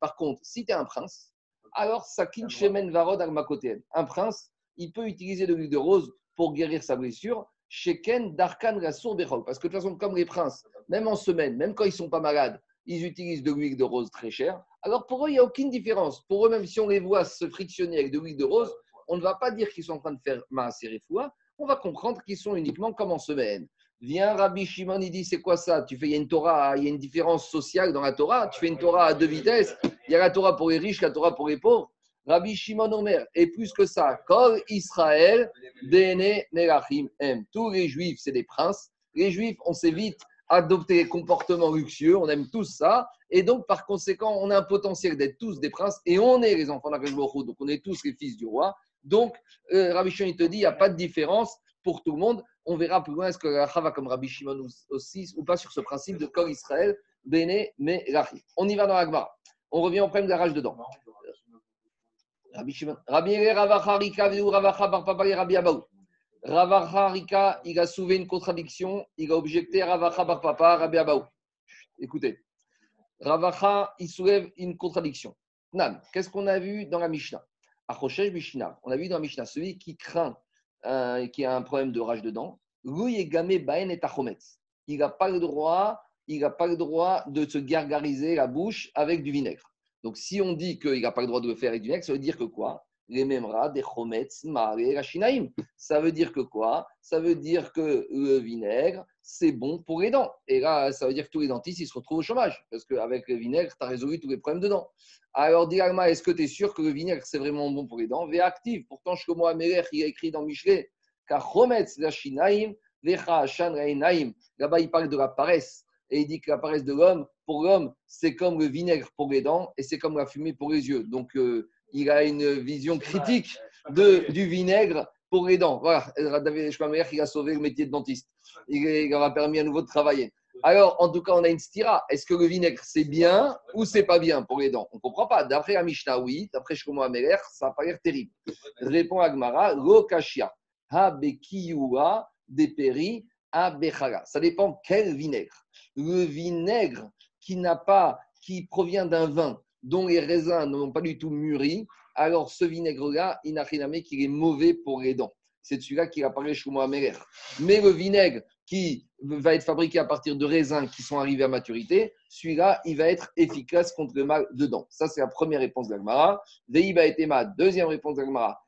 Par contre, si tu es un prince, alors Sakin Shemen Varod Agmakoten. Un prince, il peut utiliser de l'huile de rose pour guérir sa blessure. Sheken Darkan Rassour Bechol. Parce que de toute façon, comme les princes, même en semaine, même quand ils sont pas malades, ils utilisent de l'huile de rose très chère. Alors pour eux, il n'y a aucune différence. Pour eux, même si on les voit se frictionner avec de l'huile de rose, on ne va pas dire qu'ils sont en train de faire Maaserefoua. On va comprendre qu'ils sont uniquement comme en semaine. Viens Rabbi Shimon, il dit c'est quoi ça? Tu fais, il y a une Torah, il y a une différence sociale dans la Torah. Tu fais une Torah à deux vitesses. Il y a la Torah pour les riches, la Torah pour les pauvres. Rabbi Shimon Omer, et plus que ça, Kol Israël, Dene Melachim M. Tous les juifs, c'est des princes. Les juifs, on sait vite adopter des comportements luxueux, on aime tous ça. Et donc, par conséquent, on a un potentiel d'être tous des princes et on est les enfants d'Akash Baruch Hu, donc on est tous les fils du roi. Donc, euh, Rabbi Shimon, il te dit, il n'y a pas de différence pour tout le monde. On verra plus loin est-ce que la va comme Rabbi Shimon aussi ou pas sur ce principe de Kol Israël, Bene Melachim. On y va dans la Gemara. On revient au problème de la rage dedans. Rabbi Shimon. Rabbi Ravacha, Rika, Veu, Ravacha, Bar Papa et Rabbi Abaou. Ravacha, il a soulevé une contradiction. Il a objecté Ravacha, Bar Papa, Rabbi Abaou. Écoutez. Ravacha, il soulève une contradiction. Nan, qu'est-ce qu'on a vu dans la Mishnah? Achoshesh Mishnah. On a vu dans la Mishnah, celui qui craint, euh, qui a un problème de rage dedans, lui est gamé baen et tachometz. Il n'a pas le droit, il n'a pas le droit de se gargariser la bouche avec du vinaigre. Donc, si on dit qu'il n'a pas le droit de le faire avec du vinaigre, ça veut dire que quoi? Les memra des chometz mare rachinaim. Ça veut dire que quoi? Ça veut dire que le vinaigre, c'est bon pour les dents. Et là, ça veut dire que tous les dentistes, ils se retrouvent au chômage. Parce qu'avec le vinaigre, tu as résolu tous les problèmes de dents. Alors, dis est-ce que tu es sûr que le vinaigre, c'est vraiment bon pour les dents? Vé active. Pourtant, je moi, Améler, il a écrit dans Michelet, car chometz rachinaim, vecha shan Là-bas, il parle de la paresse. Et il dit que la paresse de l'homme, pour l'homme, c'est comme le vinaigre pour les dents et c'est comme la fumée pour les yeux. Donc, euh, il a une vision critique de, du vinaigre pour les dents. Voilà, David Schmamer, il a sauvé le métier de dentiste. Il, il aura permis à nouveau de travailler. Alors, en tout cas, on a une stira. Est-ce que le vinaigre, c'est bien ou c'est pas bien pour les dents? On ne comprend pas. D'après la Mishnah, oui. D'après Améler, ça n'a pas l'air terrible. Répond Agmara, lo kashia, ha bekiyua, deperi, ha bechala. Ça dépend quel vinaigre. Le vinaigre qui n'a pas, qui provient d'un vin dont les raisins n'ont pas du tout mûri, alors ce vinaigre-là, il n'a rien à qu'il est mauvais pour les dents. C'est celui-là qu'il apparaît chez moi Mais le vinaigre qui va être fabriqué à partir de raisins qui sont arrivés à maturité, celui-là, il va être efficace contre le mal de dents. Ça, c'est la première réponse d'Agmara. Veiba et ma deuxième réponse d'Agmara.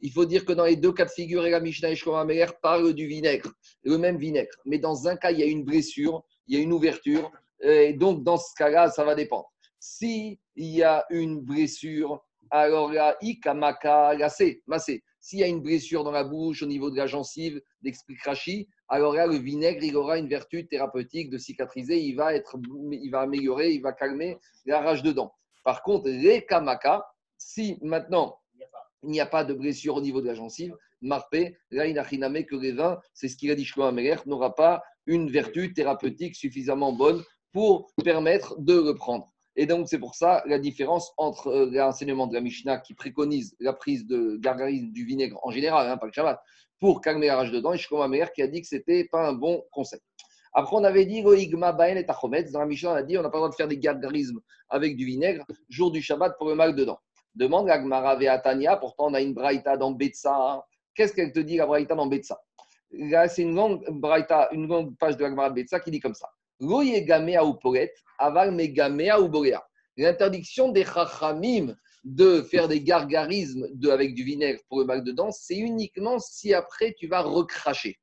Il faut dire que dans les deux cas de figure, la Mishnah et Shlomo parlent du vinaigre, le même vinaigre. Mais dans un cas, il y a une blessure, il y a une ouverture. Et donc, dans ce cas-là, ça va dépendre. S'il y a une blessure, alors là, ikamaka, massé. S'il y a une blessure dans la bouche, au niveau de la gencive, d'explique Rashi, alors là, le vinaigre, il aura une vertu thérapeutique de cicatriser, il va, être, il va améliorer, il va calmer la rage de dents. Par contre, les kamaka, si maintenant il n'y a pas de blessure au niveau de la gencive, marpé, là, il n'a rien que les vins, c'est ce qu'il a dit Shlomo n'aura pas une vertu thérapeutique suffisamment bonne pour permettre de le prendre. Et donc, c'est pour ça la différence entre euh, l'enseignement de la Mishnah qui préconise la prise de gargarisme du vinaigre en général, hein, pas le Shabbat, pour calmer la rage dedans, et Shlomo Améler qui a dit que ce n'était pas un bon conseil. Après, on avait dit Igma Baen et. Dans la Mishnah, on a dit on n'a pas le droit de faire des gargarismes avec du vinaigre jour du Shabbat pour le mal dedans. Demande la Gmara Veatania, pourtant on a une braïta dans Betsa. Hein. Qu'est-ce qu'elle te dit la braïta dans Betsa? C'est une longue une longue page de la Betsa qui dit comme ça. L'interdiction des chachamim de faire des gargarismes de, avec du vinaigre pour le mal de dents, c'est uniquement si après tu vas recracher.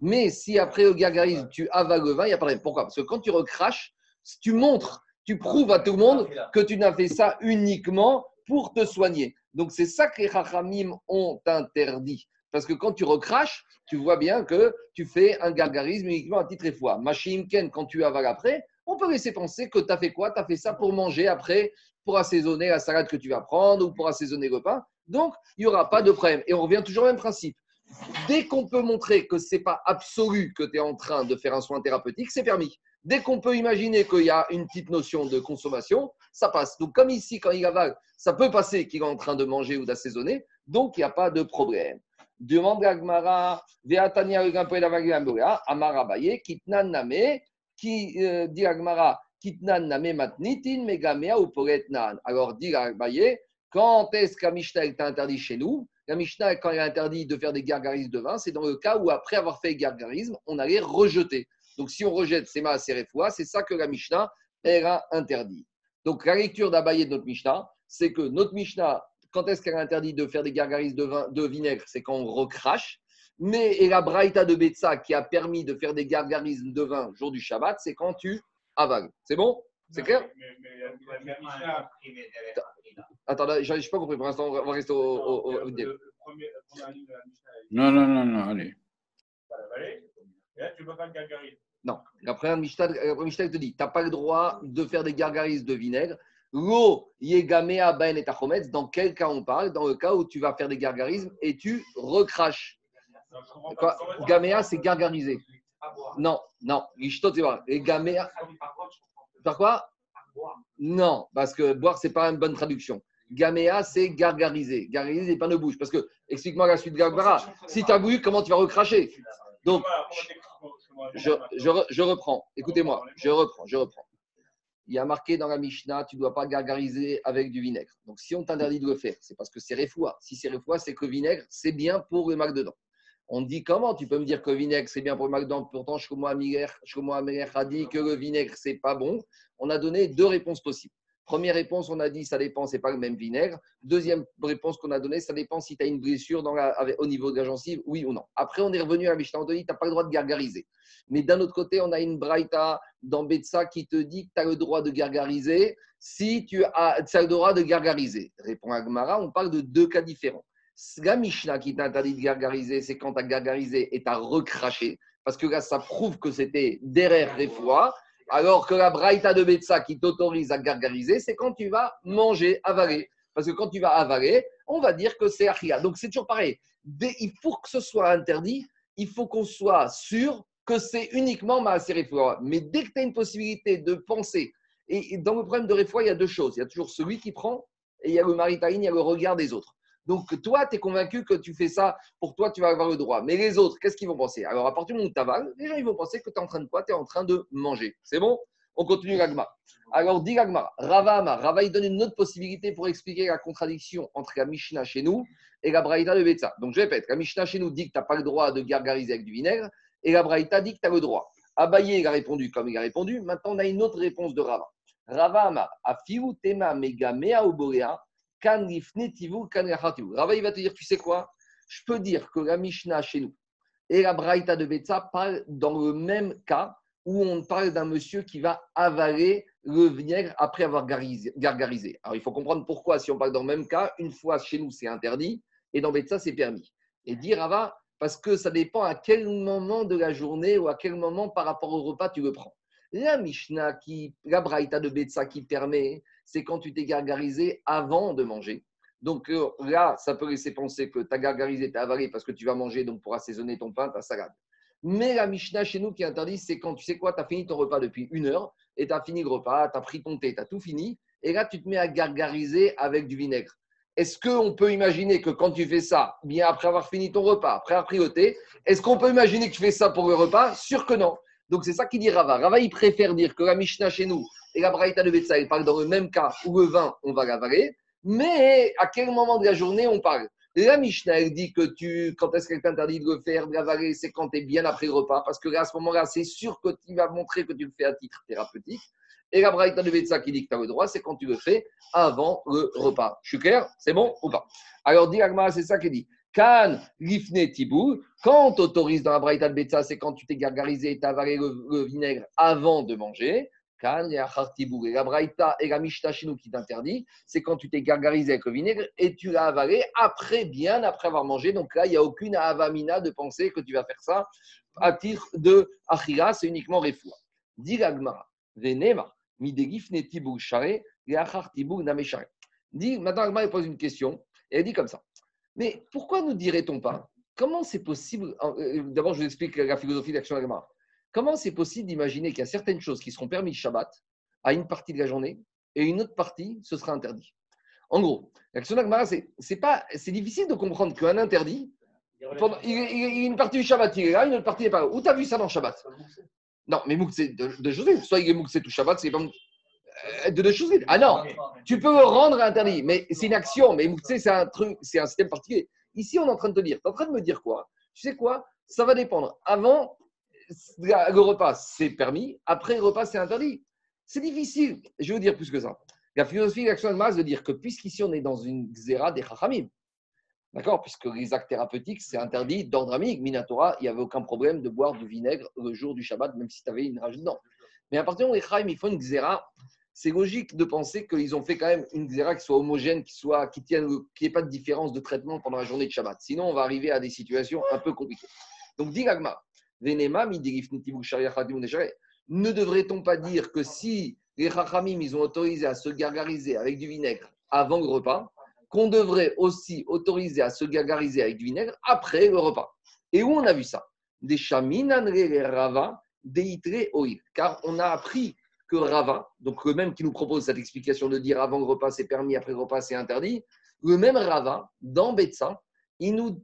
Mais si après au gargarisme tu avales le vin, il n'y a pas de problème. Pourquoi? Parce que quand tu recraches, tu montres, tu prouves à tout le monde que tu n'as fait ça uniquement pour te soigner. Donc c'est ça que les Chachamim ont interdit. Parce que quand tu recraches, tu vois bien que tu fais un gargarisme uniquement à titre et foi. Ken, quand tu avales après, on peut laisser penser que tu as fait quoi? Tu as fait ça pour manger après, pour assaisonner la salade que tu vas prendre ou pour assaisonner le pain. Donc, il n'y aura pas de problème. Et on revient toujours au même principe. Dès qu'on peut montrer que ce n'est pas absolu que tu es en train de faire un soin thérapeutique, c'est permis. Dès qu'on peut imaginer qu'il y a une petite notion de consommation, ça passe. Donc, comme ici, quand il avale, ça peut passer qu'il est en train de manger ou d'assaisonner, donc il n'y a pas de problème. Demande Veatania Amara Baye, Kitnan Name, qui euh, dit Agmara, Kitnan Name Matnitin, Megamea ou. Alors, dit quand est-ce que la Mishnah est interdit chez nous? La Mishnah, quand elle a interdit de faire des gargarismes de vin, c'est dans le cas où, après avoir fait gargarisme, on allait rejeter. Donc, si on rejette et ces c'est ça que la Mishnah, elle a interdit. Donc, la lecture d'Abaye de notre Mishnah, c'est que notre Mishnah, quand est-ce qu'elle interdit de faire des gargarismes de, vin, de vinaigre? C'est quand on recrache. Mais et la Braïta de Betsa qui a permis de faire des gargarismes de vin jour du Shabbat, c'est quand tu avales. C'est bon? C'est clair? Attends, je n'ai pas compris. Pour l'instant, on va rester au. non, non, non, non, allez. tu peux pas de gargarisme? Non, la première Mishnah, te dit, tu n'as pas le droit de faire des gargarismes de vinaigre. L'eau yegamea ben et dans quel cas on parle Dans le cas où tu vas faire des gargarismes et tu recraches. Gamea, c'est gargariser. Non, non. Et gamea. Par quoi? Non, parce que boire, c'est pas une bonne traduction. Gamea, c'est gargariser. Gargariser, c'est pas de bouche. Parce que, explique-moi la suite Garbara. Si tu as bu, comment tu vas recracher? Donc, je, reprends. Écoutez-moi, je reprends, je reprends. Il y a marqué dans la Mishnah, tu ne dois pas gargariser avec du vinaigre. Donc, si on t'interdit de le faire, c'est parce que c'est réfoua. Si c'est réfoua, c'est que le vinaigre, c'est bien pour le dedans. On dit comment? Tu peux me dire que le vinaigre, c'est bien pour le dedans. Pourtant, Shkomo Améler a dit que le vinaigre, c'est pas bon. On a donné deux réponses possibles. Première réponse, on a dit ça dépend, c'est pas le même vinaigre. Deuxième réponse qu'on a donnée, ça dépend si tu as une blessure dans au niveau de la gencive, oui ou non. Après, on est revenu à la Mishnah, on te dit tu n'as pas le droit de gargariser. Mais d'un autre côté, on a une braïta dans Betsa qui te dit que tu as le droit de gargariser si tu as, as le droit de gargariser. Répond Agmara, on parle de deux cas différents. La Mishnah qui t'interdit de gargariser, c'est quand tu as gargarisé et tu as recraché. Parce que ça prouve que c'était derrière les fois. Alors que la braïta de Betsa qui t'autorise à gargariser, c'est quand tu vas manger, avaler. Parce que quand tu vas avaler, on va dire que c'est achia. Donc c'est toujours pareil. Il faut que ce soit interdit, il faut qu'on soit sûr que c'est uniquement ma Refoua. Mais dès que tu as une possibilité de penser, et dans le problème de Refoua, il y a deux choses. Il y a toujours celui qui prend, et il y a le maritaïn, il y a le regard des autres. Donc toi, tu es convaincu que tu fais ça, pour toi, tu vas avoir le droit. Mais les autres, qu'est-ce qu'ils vont penser? Alors à partir du moment où tu avales, les gens vont penser que tu es en train de quoi? Tu en train de manger. C'est bon? On continue l'agma. Alors dit l'agma, Rava Amar. Rava, il donne une autre possibilité pour expliquer la contradiction entre la Mishnah chez nous et la Braïta de Betsa. Donc je répète, la Mishnah chez nous dit que tu n'as pas le droit de gargariser avec du vinaigre, et la Braïta dit que tu as le droit. Abaye, il a répondu comme il a répondu. Maintenant, on a une autre réponse de Rava. Rava Amar, tema mega mea kan. Rava, il va te dire, tu sais quoi? Je peux dire que la Mishnah chez nous et la Braïta de Betsa parlent dans le même cas où on parle d'un monsieur qui va avaler le vinaigre après avoir garisé- gargarisé. Alors, il faut comprendre pourquoi, si on parle dans le même cas, une fois chez nous, c'est interdit, et dans Betsa, c'est permis. Et dire Rava, parce que ça dépend à quel moment de la journée ou à quel moment par rapport au repas tu le prends. La Mishnah, qui, la Braïta de Betsa qui permet, c'est quand tu t'es gargarisé avant de manger. Donc euh, là, ça peut laisser penser que tu as gargarisé, tu as avalé parce que tu vas manger donc pour assaisonner ton pain, ta salade. Mais la Mishnah chez nous qui interdit, c'est quand tu sais quoi, tu as fini ton repas depuis une heure et tu as fini le repas, tu as pris ton thé, tu as tout fini, et là tu te mets à gargariser avec du vinaigre. Est-ce qu'on peut imaginer que quand tu fais ça, bien après avoir fini ton repas, après avoir pris le thé, est-ce qu'on peut imaginer que tu fais ça pour le repas? Sûr que non. Donc c'est ça qu'il dit Rava. Rava, il préfère dire que la Mishnah chez nous et la Braïta de Betsa, ils parlent dans le même cas où le vin, on va l'avaler, mais à quel moment de la journée on parle? La Mishnah, elle dit que tu, quand est-ce qu'elle t'interdit de le faire, de l'avaler, c'est quand tu es bien après le repas, parce que là, à ce moment-là, c'est sûr que tu vas montrer que tu le fais à titre thérapeutique. Et la Braïta de Betsa qui dit que tu as le droit, c'est quand tu le fais avant le repas. Je suis clair? C'est bon ou pas? Alors, dit c'est ça qu'il dit. Kan, lifne tibou. Quand on t'autorise dans la Braïta de Betsa, c'est quand tu t'es gargarisé et tu as avalé le vinaigre avant de manger. Et la Braïta et la Mishnah chez nous qui t'interdit, c'est quand tu t'es gargarisé avec le vinaigre et tu l'as avalé après, bien après avoir mangé. Donc là, il n'y a aucune avamina de penser que tu vas faire ça à titre de achira, c'est uniquement refoua. Dit l'Agmara, venema, midegifne tibou share, et achar tibou nameshare. Dit, maintenant, Agmara pose une question et elle dit comme ça. Mais pourquoi nous dirait-on pas Comment c'est possible euh, D'abord, je vous explique la philosophie d'action d'Agmara. Comment c'est possible d'imaginer qu'il y a certaines choses qui seront permises Shabbat à une partie de la journée et une autre partie, ce sera interdit? En gros, l'action d'Agmara, c'est c'est pas, c'est difficile de comprendre qu'un interdit, pendant- il, il- il y a une partie du Shabbat, il est là, une autre partie n'est pas là. Où tu as vu ça dans Shabbat? Non, mais Moukse de, de José. Soit il est Moukse tout Shabbat, c'est pas euh, de, de José. Ah non, tu peux rendre interdit, mais c'est une action. Mais Moukse, c'est un truc, c'est un système particulier. Ici, on est en train de te dire, tu es en train de me dire quoi? Tu sais quoi? Ça va dépendre. Avant, la- le repas, c'est permis. Après, le repas, c'est interdit. C'est difficile. Je vais vous dire plus que ça. La philosophie de l'action de masse de dire que puisqu'ici, on est dans une xéra des chachamim, D'accord? Puisque les actes thérapeutiques, c'est interdit d'ordre amique. Minatora, il n'y avait aucun problème de boire du vinaigre le jour du Shabbat, même si tu avais une rage dedans. Mais à partir du moment où les Chaim, ils font une xéra, c'est logique de penser qu'ils ont fait quand même une xéra qui soit homogène, qui soit, qui tienne, qui ait pas de différence de traitement pendant la journée de Shabbat. Sinon, on va arriver à des situations un peu compliquées. Donc, dit l'Agma, Ne devrait-on pas dire que si les Chachamim, ils ont autorisé à se gargariser avec du vinaigre avant le repas, qu'on devrait aussi autoriser à se gargariser avec du vinaigre après le repas? Et où on a vu ça? Des rava. Car on a appris que Rava, donc le même qui nous propose cette explication de dire avant le repas c'est permis, après le repas c'est interdit, le même Rava, dans Betsa, il nous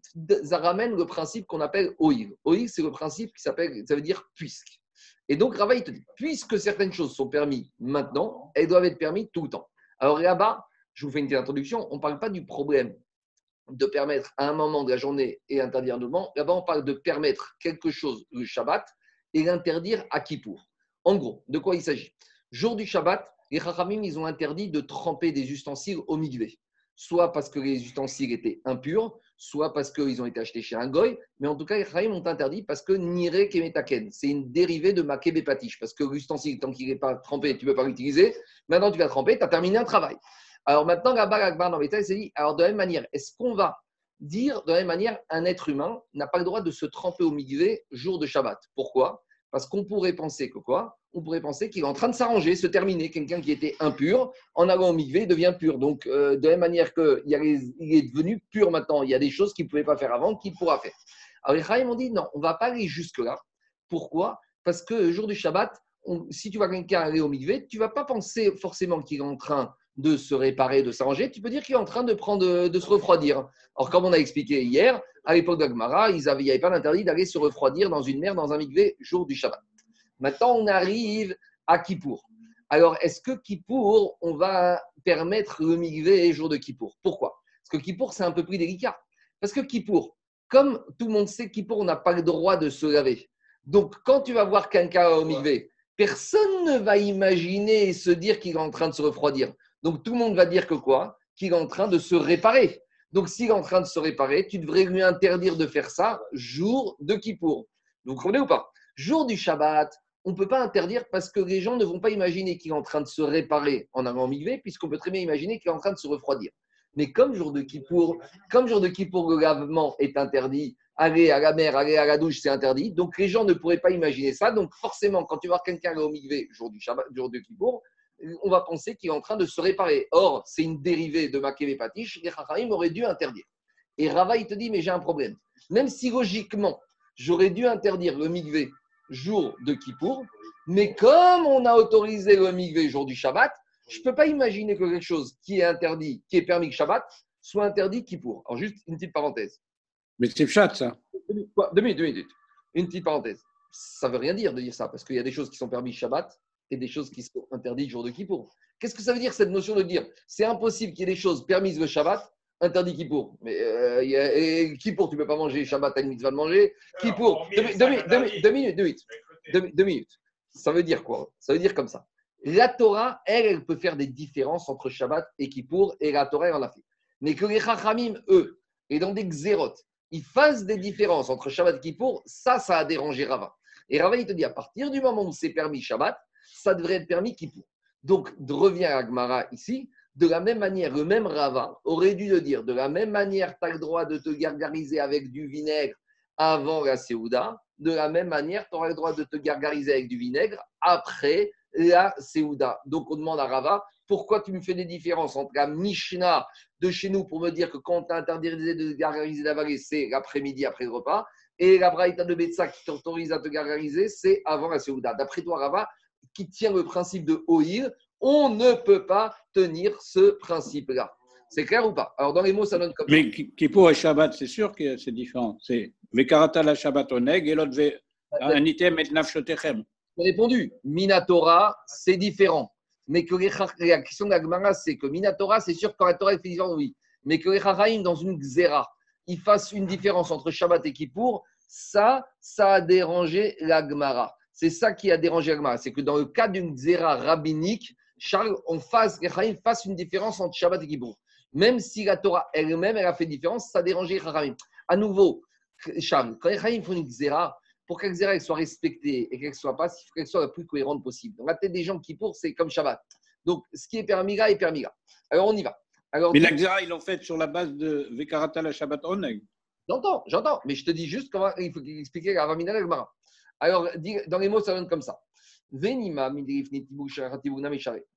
ramène le principe qu'on appelle oil. Oil, c'est le principe qui s'appelle, ça veut dire puisque. Et donc Rava, il te dit, puisque certaines choses sont permises maintenant, elles doivent être permises tout le temps. Alors là-bas, je vous fais une petite introduction, on ne parle pas du problème de permettre à un moment de la journée et interdire un moment. Là-bas, on parle de permettre quelque chose le Shabbat et l'interdire à Kippour. En gros, de quoi il s'agit? Jour du Shabbat, les Chachamim, ils ont interdit de tremper des ustensiles au mikvé. Soit parce que les ustensiles étaient impurs, soit parce qu'ils ont été achetés chez un goy. Mais en tout cas, les Chachamim ont interdit parce que nire kemetaken, c'est une dérivée de makebe patish. Parce que l'ustensile, tant qu'il n'est pas trempé, tu ne peux pas l'utiliser. Maintenant, tu vas tremper, tu as terminé un travail. Alors maintenant, la Akbar dans l'État, il s'est dit, alors de la même manière, est-ce qu'on va dire de la même manière, un être humain n'a pas le droit de se tremper au mikvé jour de Shabbat? Pourquoi? Parce qu'on pourrait penser que quoi? On pourrait penser qu'il est en train de s'arranger, se terminer. Quelqu'un qui était impur, en allant au mikvé, devient pur. Donc, euh, de la même manière qu'il il est devenu pur maintenant, il y a des choses qu'il ne pouvait pas faire avant, qu'il pourra faire. Alors les Chaim ont dit, non, on ne va pas aller jusque-là. Pourquoi? Parce que le jour du Shabbat, si tu vas quelqu'un aller au mikvé, tu ne vas pas penser forcément qu'il est en train de se réparer, de s'arranger, tu peux dire qu'il est en train de, prendre, de se refroidir. Or, comme on a expliqué hier, à l'époque d'Agmara, il n'y avait pas d'interdit d'aller se refroidir dans une mer, dans un mikvé, jour du Shabbat. Maintenant, on arrive à Kippour. Alors, est-ce que Kippour, on va permettre le mikvé jour de Kippour? Pourquoi? Parce que Kippour, c'est un peu plus délicat. Parce que Kippour, comme tout le monde sait, Kippour, on n'a pas le droit de se laver. Donc, quand tu vas voir quelqu'un au mikvé, personne ne va imaginer et se dire qu'il est en train de se refroidir. Donc tout le monde va dire que quoi? Qu'il est en train de se réparer. Donc s'il est en train de se réparer, tu devrais lui interdire de faire ça jour de Kippour. Vous comprenez ou pas? Jour du Shabbat, on ne peut pas interdire parce que les gens ne vont pas imaginer qu'il est en train de se réparer en allant migvé, puisqu'on peut très bien imaginer qu'il est en train de se refroidir. Mais comme jour de Kippour, comme jour de Kippour, le est interdit, aller à la mer, aller à la douche, c'est interdit. Donc les gens ne pourraient pas imaginer ça. Donc forcément, quand tu vois quelqu'un au migvé jour jour de Kippour, on va penser qu'il est en train de se réparer. Or, c'est une dérivée de Makeve Patish, les Chachamim auraient dû interdire. Et Rava, il te dit, mais j'ai un problème. Même si logiquement, j'aurais dû interdire le mikvé jour de Kippour, mais comme on a autorisé le mikvé jour du Shabbat, je ne peux pas imaginer que quelque chose qui est interdit, qui est permis le Shabbat, soit interdit Kippour. Alors, juste une petite parenthèse. Mais c'est chat, ça. Deux minutes, deux minutes. Une petite parenthèse. Ça ne veut rien dire de dire ça, parce qu'il y a des choses qui sont permises Shabbat et des choses qui sont interdites jour de Kippour. Qu'est-ce que ça veut dire cette notion de dire c'est impossible qu'il y ait des choses permises le Shabbat, interdit Kippour Mais euh, y Kippour, tu ne peux pas manger, Shabbat, tu as une mitzvah de manger. Kippour, deux, minutes, deux minutes, deux minutes. Ça veut dire quoi? Ça veut dire comme ça. La Torah, elle, elle peut faire des différences entre Shabbat et Kippour, et la Torah, elle en a fait. Mais que les Chachamim, eux, et dans des xérotes, ils fassent des différences entre Shabbat et Kippour, ça, ça a dérangé Rava. Et Rava, il te dit, à partir du moment où c'est permis Shabbat, ça devrait être permis Kippour. Donc, revient à Agmara ici, de la même manière, le même Rava aurait dû le dire, de la même manière, tu as le droit de te gargariser avec du vinaigre avant la Séouda, de la même manière, tu auras le droit de te gargariser avec du vinaigre après la Séouda. Donc, on demande à Rava, pourquoi tu me fais des différences entre la Mishnah de chez nous pour me dire que quand tu as interdit de gargariser d'avaler, c'est l'après-midi après le repas, et la Braïta de Betsa qui t'autorise à te gargariser, c'est avant la Séouda. D'après toi, Rava, qui tient le principe de Oïl, on ne peut pas tenir ce principe-là. C'est clair ou pas? Alors, dans les mots, ça donne comme Mais Kippour et Shabbat, c'est sûr que c'est différent. C'est Vekarata la Shabbat oneg et l'autre un item et nafshotechem. J'ai répondu. Minatora, c'est différent. Mais que les, la question de la c'est que Minatora, c'est sûr quand la Torah est différente, oui. Mais que les dans une Xéra, ils fassent une différence entre Shabbat et Kippour, ça, ça a dérangé la Gemara. C'est ça qui a dérangé Agmara. C'est que dans le cas d'une zéra rabbinique, Charles, on fasse, les fassent une différence entre Shabbat et Kippour. Même si la Torah elle-même, elle a fait différence, ça a dérangé les À nouveau, Charles, quand les font une zéra, pour que la soit respectée et qu'elle soit pas, il faut qu'elle soit la plus cohérente possible. Donc, la tête des gens qui pour, c'est comme Shabbat. Donc, ce qui est permis là est permis là. Alors, on y va. Alors, mais la Xéra, ils l'ont fait sur la base de Vekarata la Shabbat Oneg. J'entends, j'entends. Mais je te dis juste comment il faut expliquer la Ramina et alors, dans les mots, ça donne comme ça.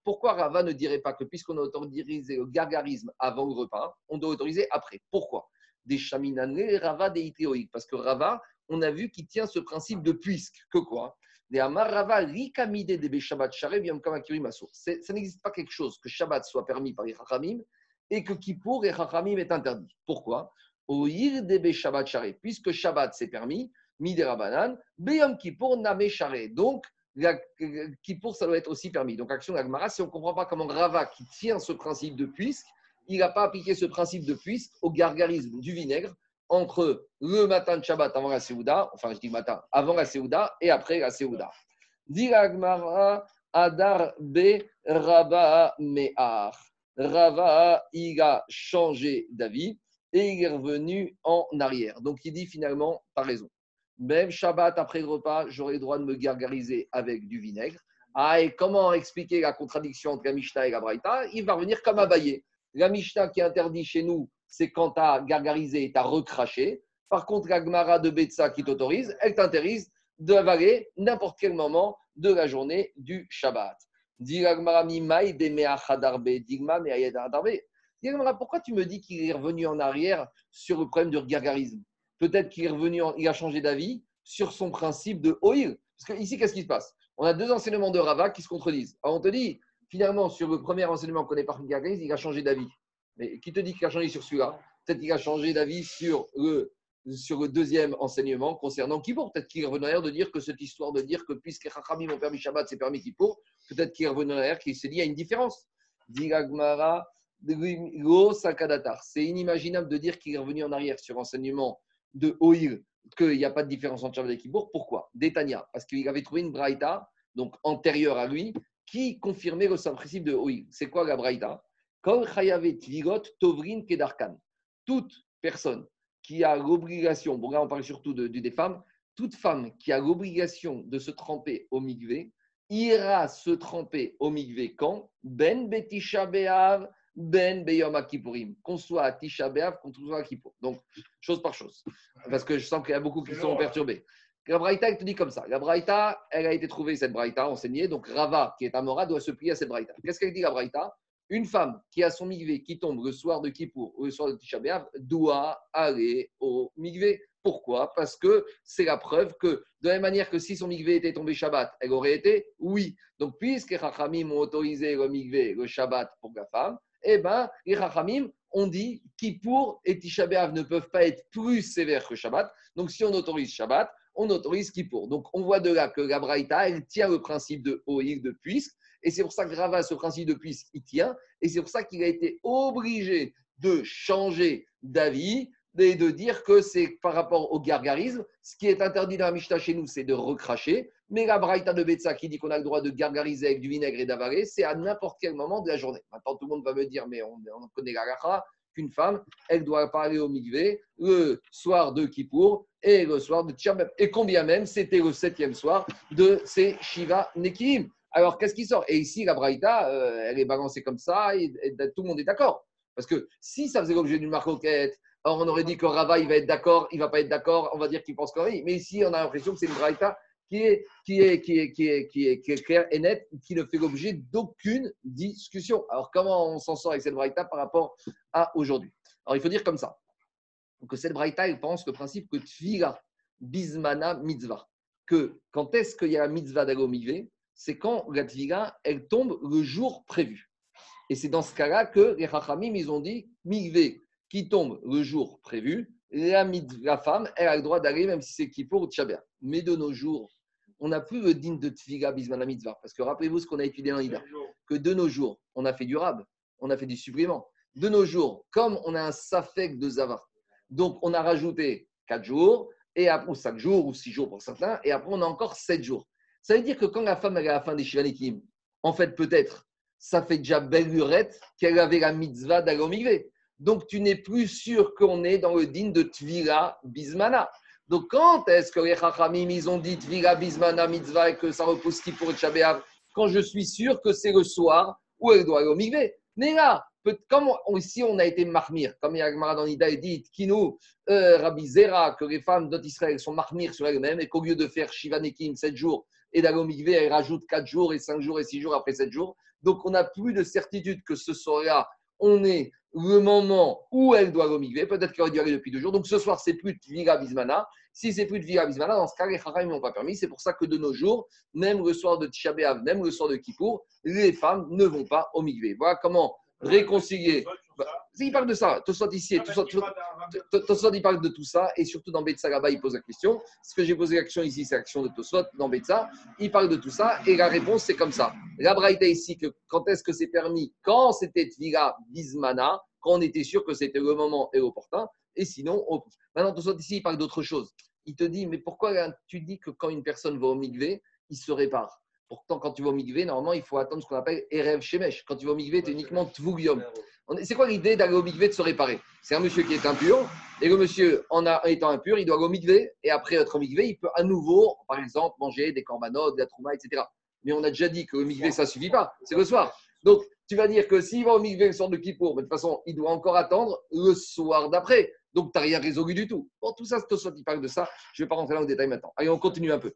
Pourquoi Rava ne dirait pas que puisqu'on a autorisé le gargarisme avant le repas, on doit autoriser après? Pourquoi? Des chaminanés, Rava des. Parce que Rava, on a vu qu'il tient ce principe de puisque. Que quoi? Des Amar Rava, rikamide de Shabbat Share, Ça n'existe pas quelque chose que Shabbat soit permis par les Chachamim et que Kippour et Chachamim est interdit. Pourquoi? Oir de Shabbat. Puisque Shabbat c'est permis, Midera Beyom Kippour Name Charé. Donc, Kippour, ça doit être aussi permis. Donc, action d'Agmara, si on ne comprend pas comment Rava, qui tient ce principe de puisque, il n'a pas appliqué ce principe de puisque au gargarisme du vinaigre entre le matin de Shabbat avant la Séouda, enfin je dis matin, avant la Séouda et après la Séouda. Dit Agmara, Adar be Rava Me'ar. Rava, il a changé d'avis et il est revenu en arrière. Donc il dit finalement, pas raison. Même Shabbat après le repas, j'aurai le droit de me gargariser avec du vinaigre. Ah, et comment expliquer la contradiction entre la Mishnah et la Braïta? Il va revenir comme Abaye. La Mishnah qui interdit chez nous, c'est quand tu as gargarisé et tu as recraché. Par contre, la Gemara de Betsa qui t'autorise, elle t'interdit d'avaler n'importe quel moment de la journée du Shabbat. Pourquoi tu me dis qu'il est revenu en arrière sur le problème du gargarisme? Peut-être qu'il est revenu, il a changé d'avis sur son principe de oil. Parce que ici, qu'est-ce qui se passe? On a deux enseignements de Rava qui se contredisent. Alors on te dit, finalement, sur le premier enseignement qu'on est par gargarisme, il a changé d'avis. Mais qui te dit qu'il a changé sur celui-là? Peut-être qu'il a changé d'avis sur le sur le deuxième enseignement concernant Kippour. Peut-être qu'il revenait de dire que cette histoire de dire que puisque Chachamim ont permis Shabbat, c'est permis Kippour, peut-être qu'il revenait qu'il s'est dit il y a une différence. C'est inimaginable de dire qu'il est revenu en arrière sur enseignement de Oil, qu'il n'y a pas de différence entre Shabbat et Kippour. Pourquoi? Détania, parce qu'il avait trouvé une Braïta, donc antérieure à lui, qui confirmait le principe de Oil. C'est quoi la Braïta? Tovrin Kedarkan. Toute personne qui a l'obligation, bon là on parle surtout de, des femmes, toute femme qui a l'obligation de se tremper au migvé ira se tremper au migvé quand? Ben Betisha Be'av, Ben Beyom Kippourim, qu'on soit à Tisha Be'av, qu'on soit à Kippour. Donc, chose par chose, parce que je sens qu'il y a beaucoup qui sont perturbés. La Braïta, elle te dit comme ça. La Braïta, elle a été trouvée, cette Braïta, enseignée. Donc, Rava, qui est Amora, doit se plier à cette Braïta. Qu'est-ce qu'elle dit, la Braïta? Une femme qui a son migvé qui tombe le soir de Kippour ou le soir de Tisha B'Av doit aller au migvé. Pourquoi? Parce que c'est la preuve que, de la même manière que si son migvé était tombé Shabbat, elle aurait été Oui. Donc, puisque les Chachamim ont autorisé le migvé, le Shabbat pour la femme, eh bien, les Chachamim ont dit Kippour et Tisha ne peuvent pas être plus sévères que Shabbat. Donc, si on autorise Shabbat, on autorise Kippour. Donc, on voit de là que la Braïta, elle tient le principe de Oïr, de puisque, et c'est pour ça que Rava, ce principe de puisque, il tient. Et c'est pour ça qu'il a été obligé de changer d'avis et de dire que c'est par rapport au gargarisme. Ce qui est interdit dans la Mishnah chez nous, c'est de recracher. Mais la Braïta de Betsa qui dit qu'on a le droit de gargariser avec du vinaigre et d'avaler, c'est à n'importe quel moment de la journée. Maintenant, tout le monde va me dire, mais on, connaît la gacha, qu'une femme, elle doit pas aller au mikvé le soir de Kippour et le soir de Tchambeb. Et combien même, c'était le septième soir de ces Shiva Nekim. Alors, qu'est-ce qui sort? Et ici, la Braïta, euh, elle est balancée comme ça et, tout le monde est d'accord. Parce que si ça faisait l'objet d'une marcoquette, alors on aurait dit que Rava, il va être d'accord, il va pas être d'accord, on va dire qu'il pense que oui. Mais ici, on a l'impression que c'est une Braïta qui est, qui est, qui est, qui est, qui est, claire et nette, qui ne fait l'objet d'aucune discussion. Alors, comment on s'en sort avec cette Braïta par rapport à aujourd'hui? Alors, il faut dire comme ça. Que cette Braïta, elle pense le principe que Tfila, Bismana, Mitzvah. Que quand est-ce qu'il y a la mitzvah d'Agomigvé c'est quand la tvila, elle tombe le jour prévu. Et c'est dans ce cas-là que les Chachamim, ils ont dit, migvé qui tombe le jour prévu, la, la femme, elle a le droit d'aller, même si c'est Kippour ou Tchabéa. Mais de nos jours, on n'a plus le digne de Tfiga Bismana Mitzvah. Parce que rappelez-vous ce qu'on a étudié dans l'Ida, que de nos jours, on a fait du rab, on a fait du supplément. De nos jours, comme on a un safek de Zava, donc on a rajouté 4 jours, et après, ou 5 jours, ou 6 jours pour certains, et après on a encore 7 jours. Ça veut dire que quand la femme est à la fin des Shivanikim, en fait, peut-être, ça fait déjà belle lurette qu'elle avait la mitzvah d'Alomigvé. Donc, tu n'es plus sûr qu'on est dans le digne de Tvila Bismana. Donc, quand est-ce que les Chachamim, ils ont dit Tvila Bismana mitzvah et que ça repose qui pour Tchabéav Quand je suis sûr que c'est le soir où elle doit aller au Mais là, comme ici on a été marmir, comme Yagmara dans Nida dit, Kinu, euh, Rabbi Zera, que les femmes d'Israël sont marmir sur elles-mêmes et qu'au lieu de faire Shivanekim 7 jours, et d'aller elle rajoute 4 jours et 5 jours et 6 jours après 7 jours. Donc, on n'a plus de certitude que ce soir-là, on est le moment où elle doit aller Peut-être qu'elle aurait dû aller depuis deux jours. Donc, ce soir, c'est plus de Vira Bismana. Si c'est plus de Vira Bismana, dans ce cas, les Chachamim n'ont pas permis. C'est pour ça que de nos jours, même le soir de Tisha même le soir de Kippour, les femmes ne vont pas au Migvé. Voilà comment réconcilier. Bah, il parle de ça. Tosot ici, Tosot, il parle de tout ça. Et surtout dans Betsa, là-bas, il pose la question. Ce que j'ai posé l'action ici, c'est l'action de Tosot dans Betsa. Il parle de tout ça. Et la réponse, c'est comme ça. La Braïta ici, que quand est-ce que c'est permis? Quand c'était Tvila Bismana, quand on était sûr que c'était le moment et l'opportun. Et sinon, maintenant, Tosot ici, il parle d'autre chose. Il te dit, mais pourquoi tu dis que quand une personne va au Migvé, il se répare? Pourtant, quand tu vas au Migvé, normalement, il faut attendre ce qu'on appelle Erev Shemesh. Quand tu vas au Migvé, tu es uniquement Tvugium. C'est quoi l'idée d'aller au Migvé de se réparer? C'est un monsieur qui est impur, et le monsieur, en, étant impur, il doit aller au Migvé, et après être au Migvé, il peut à nouveau, par exemple, manger des corbanotes, de la etc. Mais on a déjà dit que le Migvé, ça ne suffit pas, c'est le soir. Donc, tu vas dire que s'il va au Migvé le soir de Kippour, de toute façon, il doit encore attendre le soir d'après. Donc, tu n'as rien résolu du tout. Bon, tout ça, c'est toi qui parle de ça. Je ne vais pas rentrer dans le détail maintenant. Allez, on continue un peu.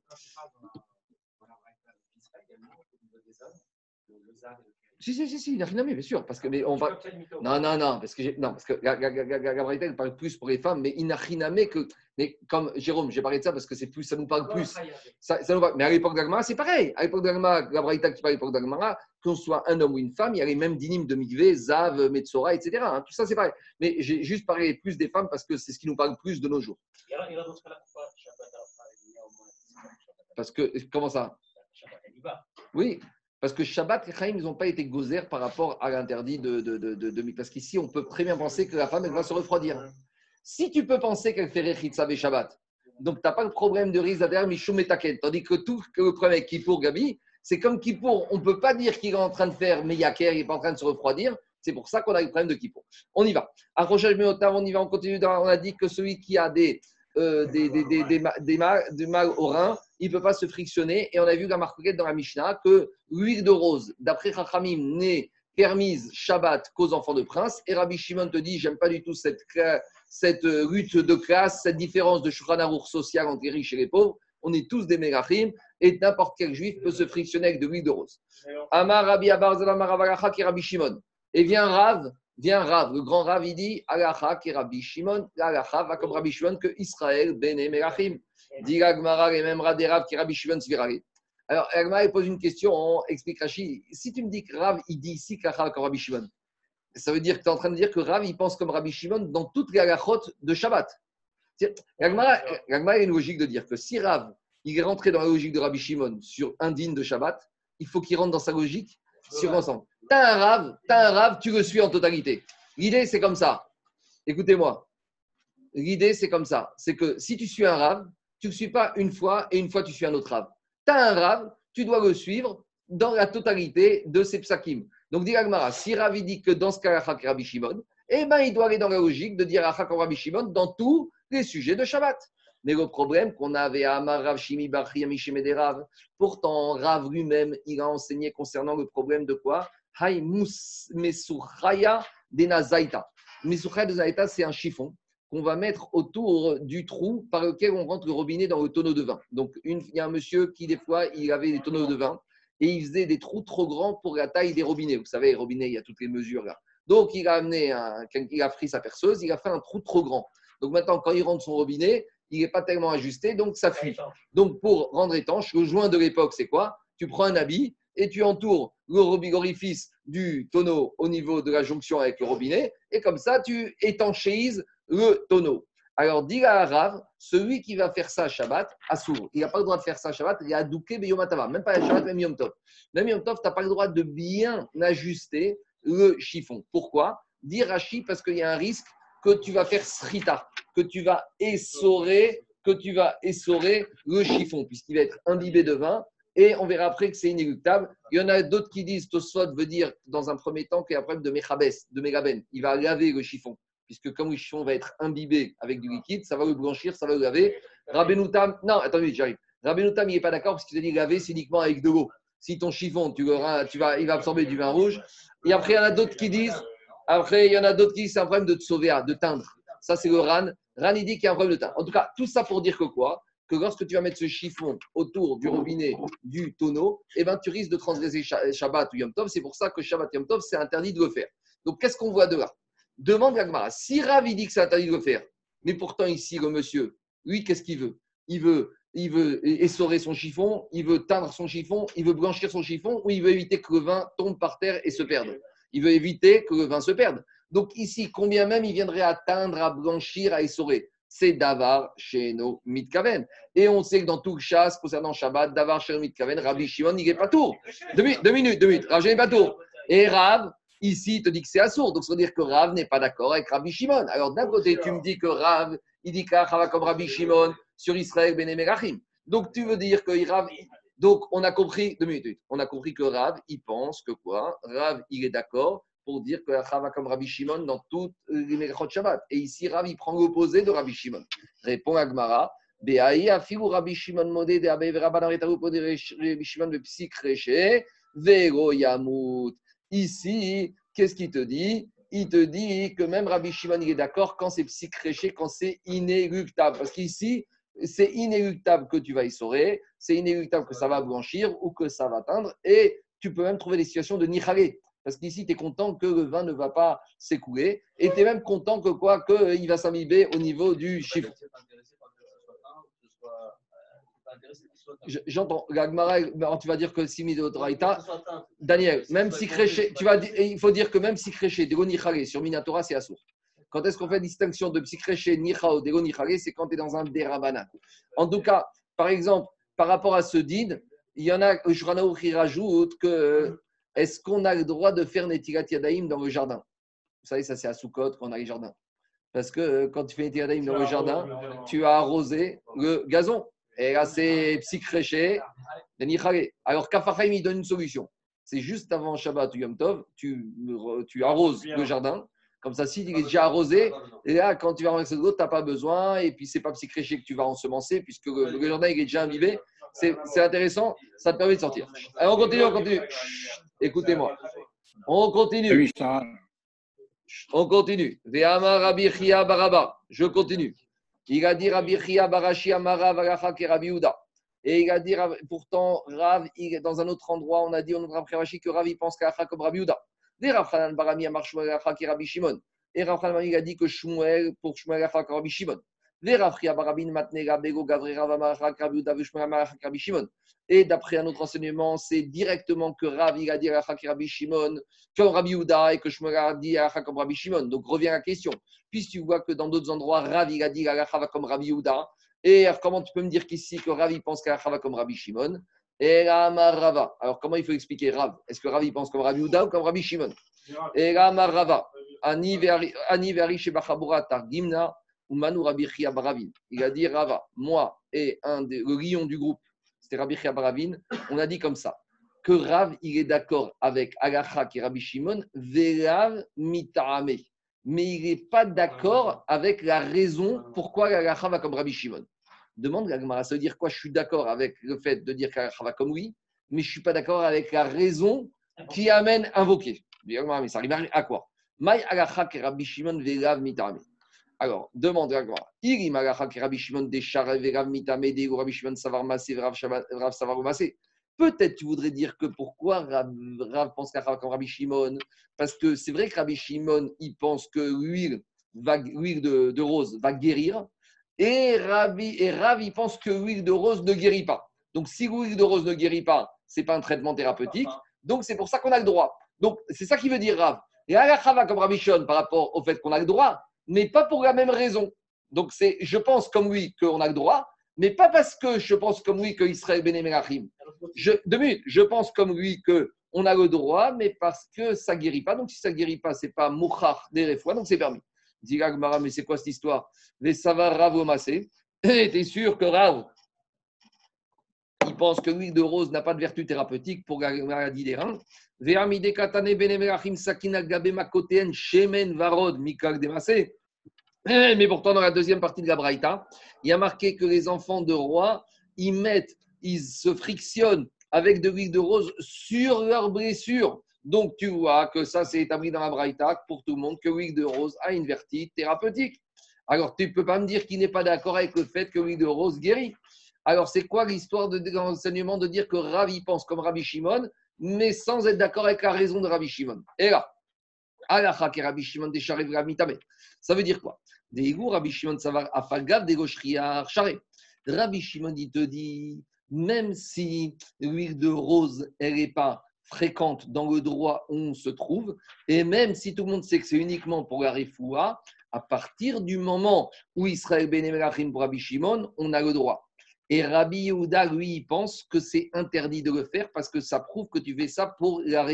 Si, si, si, si, il n'a rien bien sûr. Parce que, mais on va... Non, non, non, parce que, non, parce que Gabriel parle plus pour les femmes, mais il n'a rien que. Mais comme Jérôme, j'ai parlé de ça parce que c'est plus, ça nous parle plus. Ça, ça nous parle. Mais à l'époque d'Agmara, c'est pareil. À l'époque d'Agmara, Gabriel qui parle à l'époque d'Agmara, qu'on soit un homme ou une femme, il y a les mêmes dynimes de Migvé, Zav, Metzora, etc. Hein. Tout ça, c'est pareil. Mais j'ai juste parlé plus des femmes parce que c'est ce qui nous parle plus de nos jours. Parce que, comment ça? Oui, parce que Shabbat et Chaim, ils n'ont pas été gozer par rapport à l'interdit de, de, de, de, Parce qu'ici, on peut très bien penser que la femme, elle va se refroidir. Si tu peux penser qu'elle fait Rechitza et Shabbat, donc tu n'as pas le problème de Rizader, Mishum et Tandis que tout que le problème avec Kippour, Gabi, c'est comme Kippour, on ne peut pas dire qu'il est en train de faire Meyaker, il n'est pas en train de se refroidir. C'est pour ça qu'on a le problème de Kippour. On y va. À on y va, on continue. On a dit que celui qui a des, des, des, des, mal, au rein, il ne peut pas se frictionner. Et on a vu la marque dans la Mishnah que l'huile de rose, d'après Chachamim, n'est permise Shabbat qu'aux enfants de prince. Et Rabbi Shimon te dit j'aime pas du tout cette, cette euh, lutte de classe, cette différence de Shulchan social entre les riches et les pauvres. On est tous des mégachim et n'importe quel juif peut se frictionner avec de l'huile de rose. Amar Rabbi Abar qui Rabbi Shimon. Et vient Rav, vient Rav, le grand Rav, il dit Alacha qui Rabbi Shimon, Alacha va comme Rabbi Shimon que Israël ben Mérachim. Dit Agmara, les mêmes des Rav qui Rabbi Shimon Svirari. Alors, Agmara pose une question, on explique Rashi. Si tu me dis que Rav, il dit ici qu'Alacha comme Rabbi Shimon, ça veut dire que tu es en train de dire que Rav, il pense comme Rabbi Shimon dans toutes les halachot de Shabbat. Agmara a une logique de dire que si Rav, il est rentré dans la logique de Rabbi Shimon sur un digne de Shabbat, il faut qu'il rentre dans sa logique sur l'ensemble. Tu as un Rav, tu un Rav, tu le suis en totalité. L'idée, c'est comme ça. Écoutez-moi. L'idée, c'est comme ça. C'est que si tu suis un Rav, tu ne le suis pas une fois et une fois tu suis un autre Rav. Tu as un Rav, tu dois le suivre dans la totalité de ses psakim. Donc, dit Agmara, si Rav dit que dans ce cas, eh ben, il doit aller dans la logique de dire Achak Rabbi Shimon dans tous les sujets de Shabbat. Mais le problème qu'on avait à Amar Rav Shimi Bachri Rav, pourtant Rav lui-même, il a enseigné concernant le problème de quoi? Hay Mesuchaya Denazaita. Mesuchaya Denazaita, c'est un chiffon qu'on va mettre autour du trou par lequel on rentre le robinet dans le tonneau de vin. Donc, il y a un monsieur qui, des fois, il avait des tonneaux de vin et il faisait des trous trop grands pour la taille des robinets. Vous savez, les robinets, il y a toutes les mesures là. Donc, il a amené, un, il a pris sa perceuse, il a fait un trou trop grand. Donc, maintenant, quand il rentre son robinet, il n'est pas tellement ajusté, donc ça fuit. Donc, pour rendre étanche, le joint de l'époque, c'est quoi? Tu prends un habit et tu entoures le orifice du tonneau au niveau de la jonction avec le robinet, et comme ça, tu étanchéises le tonneau. Alors, dit à Rav, celui qui va faire ça à Shabbat, à Sour, il n'a pas le droit de faire ça à Shabbat, il a douké Beyomatava, même pas Shabbat, même Yom Tov. Même Yom Tov, tu n'as pas le droit de bien ajuster le chiffon. Pourquoi? Dit Rashi, parce qu'il y a un risque que tu vas faire srita, que tu vas essorer, que tu vas essorer le chiffon, puisqu'il va être imbibé de vin et on verra après que c'est inéluctable. Il y en a d'autres qui disent, Tosfot veut dire dans un premier temps qu'il y a un problème de Mechabes, de Megaben. Il va laver le chiffon, puisque comme le chiffon va être imbibé avec du liquide, ça va le blanchir, ça va le laver. Rabbenoutam, non, attendez, j'arrive. Rabbenoutam, il n'est pas d'accord parce qu'il a dit laver, c'est uniquement avec de l'eau. Si ton chiffon, tu, vas, il va absorber du vin rouge. Et après, il y en a d'autres qui disent, après, il y en a d'autres qui disent c'est un problème de sauver, de teindre. Ça, c'est le RAN. RAN, il dit qu'il y a un problème de teindre. En tout cas, tout ça pour dire que quoi? Que lorsque tu vas mettre ce chiffon autour du robinet du tonneau, eh ben, tu risques de transgresser Shabbat ou Yom Tov. C'est pour ça que Shabbat Yom Tov, c'est interdit de le faire. Donc, qu'est-ce qu'on voit de là? Demande à Si Ravi dit que c'est interdit de le faire, mais pourtant ici, le monsieur, lui, qu'est-ce qu'il veut? Il veut il veut essorer son chiffon, il veut teindre son chiffon, il veut blanchir son chiffon ou il veut éviter que le vin tombe par terre et se perde? Il veut éviter que le vin se perde. Donc ici, combien même il viendrait à teindre, à blanchir, à essorer? C'est Davar chez nos Mitkaven. Et on sait que dans tout le chasse concernant Shabbat, Davar chez nos Mitkaven, Rabbi Shimon, il n'est pas tour. Deux, minutes, deux minutes. Rav n'est pas tour. Et Rav, ici, te dit que c'est assourd. Donc ça veut dire que Rav n'est pas d'accord avec Rabbi Shimon. Alors d'un côté, tu me dis que Rav, il dit va comme Rabbi Shimon sur Israël Ben Donc tu veux dire que Rav, Donc, on a compris, deux minutes, on a compris que Rav, il pense que quoi? Rav, il est d'accord pour dire que Rav va comme Rabbi Shimon dans toutes les Mechot Shabbat. Et ici, Rav, prend l'opposé de Rabbi Shimon. Répond Agmara. Be'aï afiru Rabbi Shimon modé de Rabbi Shimon de Vero Yamut. Ici, qu'est-ce qu'il te dit? Il te dit que même Rabbi Shimon, il est d'accord quand c'est Psik Reché, quand c'est inéluctable. Parce qu'ici, c'est inéluctable que tu vas essorer, c'est inéluctable que ça va blanchir ou que ça va teindre, et tu peux même trouver des situations de nihare. Parce qu'ici, tu es content que le vin ne va pas s'écouler, et tu es même content que quoi Qu'il va s'imbiber au niveau du chiffre. Je- J'entends, tu vas dire que si Midotraïta, Daniel, même si créché, tu vas, dire- il faut dire que même si créché, Dego sur Minatora, c'est assourd. Quand est-ce qu'on fait distinction de psychréché, Nichao, Dego C'est quand tu es dans un Derabana. En tout cas, par exemple, par rapport à ce did, il y en a, Shuranaou qui rajoute que est-ce qu'on a le droit de faire Netilat Yadaïm dans le jardin? Vous savez, ça c'est à Soukot quand on a les jardins. Parce que euh, quand tu fais Netilat Yadaïm dans le jardin, tu as arrosé le gazon. Et là, c'est psychréché. Alors, Kafachaim, il donne une solution. C'est juste avant Shabbat ou Yom Tov, tu, tu arroses le jardin. Comme ça, s'il est déjà arrosé, et là, quand tu vas renverser l'eau, tu n'as pas besoin. Et puis, c'est pas psychréché que tu vas ensemencer, puisque le, jardin il est déjà imbibé. C'est intéressant, ça te permet de sortir. Allez, on continue, on continue. Écoutez-moi. On continue. Ça- On continue. Ve'amar Rabbi Chia Baraba. Je continue. Il a dit Rabbi Chia Barashi Amara Valacha ke Rabbi Yehuda. Et il a dit, Rav- pourtant, Rav, il est dans un autre endroit, on a dit, on a Rashi que Rav, il pense qu'Acha comme Rabbi Yehuda. Des Rav Hanan Barami Amar Shmuel Acha Rabbi Shimon. Et Rav Hanan il a dit que Shmuel, pour Shmuel Acha Rabbi Shimon. Et d'après un autre enseignement, c'est directement que Rav, il a dit ke Rabbi Shimon, comme Rabbi Yehuda et que Shmuel a dit Acha comme Rabbi Shimon. Donc revient la question. Puisque tu vois que dans d'autres endroits, Rav, il a dit comme Rabbi Yehuda. Et comment tu peux me dire qu'ici que Rav, il pense va comme Rabbi Shimon? Et. Alors comment il faut expliquer Rav? Est-ce que Rav, il pense comme Rabbi Yehuda ou comme Rabbi Shimon? Et Rava. Ani Ani targimna umanu Rabbi Chia Baravin. Il a dit Rava, moi et un des, le lion du groupe, c'était Rabbi Chia Baravin, on a dit comme ça que Rav, il est d'accord avec Agacha qui est Rabbi Shimon, Verav mitame. Mais il n'est pas d'accord avec la raison pourquoi Agacha va comme Rabbi Shimon. Demande la ça veut dire quoi? Je suis d'accord avec le fait de dire qu'Agacha va comme lui, mais je ne suis pas d'accord avec la raison qui amène invoquer. Mais ça arrive à quoi? Maï Agacha qui Rabbi Shimon, Verav mitame. Alors, demande la Gemara. Iri Magacha qui est Rabbi Shimon, Deshare, Verav mitame, Dego Rabbi Shimon, Savar Verav Savar. Peut-être tu voudrais dire que pourquoi Rav, Rav pense qu'à comme Rabbi Shimon? Parce que c'est vrai que Rabbi Shimon, il pense que l'huile, de, de rose va guérir. Et, Rabbi, et Rav, il pense que l'huile de rose ne guérit pas. Donc si l'huile de rose ne guérit pas, ce n'est pas un traitement thérapeutique. Donc c'est pour ça qu'on a le droit. Donc c'est ça qui veut dire Rav. Et Alacha va comme Rabbi Shimon par rapport au fait qu'on a le droit, mais pas pour la même raison. Donc c'est, je pense comme lui qu'on a le droit, mais pas parce que je pense comme lui qu'Israël Benemerachim. Je, deux minutes, je pense comme lui que on a le droit, mais parce que ça guérit pas. Donc si ça guérit pas, c'est pas mouchar des donc c'est permis. Dit la Gemara, mais c'est quoi cette histoire? Les savar Rav Omasé. (laughs) T'es sûr que Rav, il pense que l'huile de rose n'a pas de vertu thérapeutique pour la maladie des reins. Ve'amide katane sakina gabe makoteen shemen varod mikal demasé. Mais pourtant, dans la deuxième partie de la Braïta, il y a marqué que les enfants de roi, ils mettent, ils se frictionnent avec de l'huile de rose sur leurs blessures. Donc, tu vois que ça, c'est établi dans la Braïta pour tout le monde que l'huile de rose a une vertu thérapeutique. Alors, tu ne peux pas me dire qu'il n'est pas d'accord avec le fait que l'huile de rose guérit. Alors, c'est quoi l'histoire de, l'enseignement de dire que Ravi pense comme Rabbi Shimon, mais sans être d'accord avec la raison de Rabbi Shimon? Et là. Ça veut dire quoi? Rabbi Shimon. Rabbi Shimon, il te dit, même si l'huile de rose, n'est pas fréquente dans le droit où on se trouve, et même si tout le monde sait que c'est uniquement pour la à partir du moment où Israël Benemelachim pour Rabbi Shimon, on a le droit. Et Rabbi Yehuda, lui, il pense que c'est interdit de le faire parce que ça prouve que tu fais ça pour la.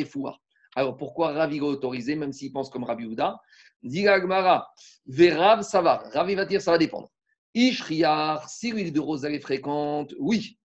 Alors pourquoi Ravi va autoriser, même s'il pense comme Rabbi Yehuda? Dit Agmara, Verav, ça va. Ravi va dire, ça va dépendre. Ishriar, si l'huile de rose elle est fréquente, oui.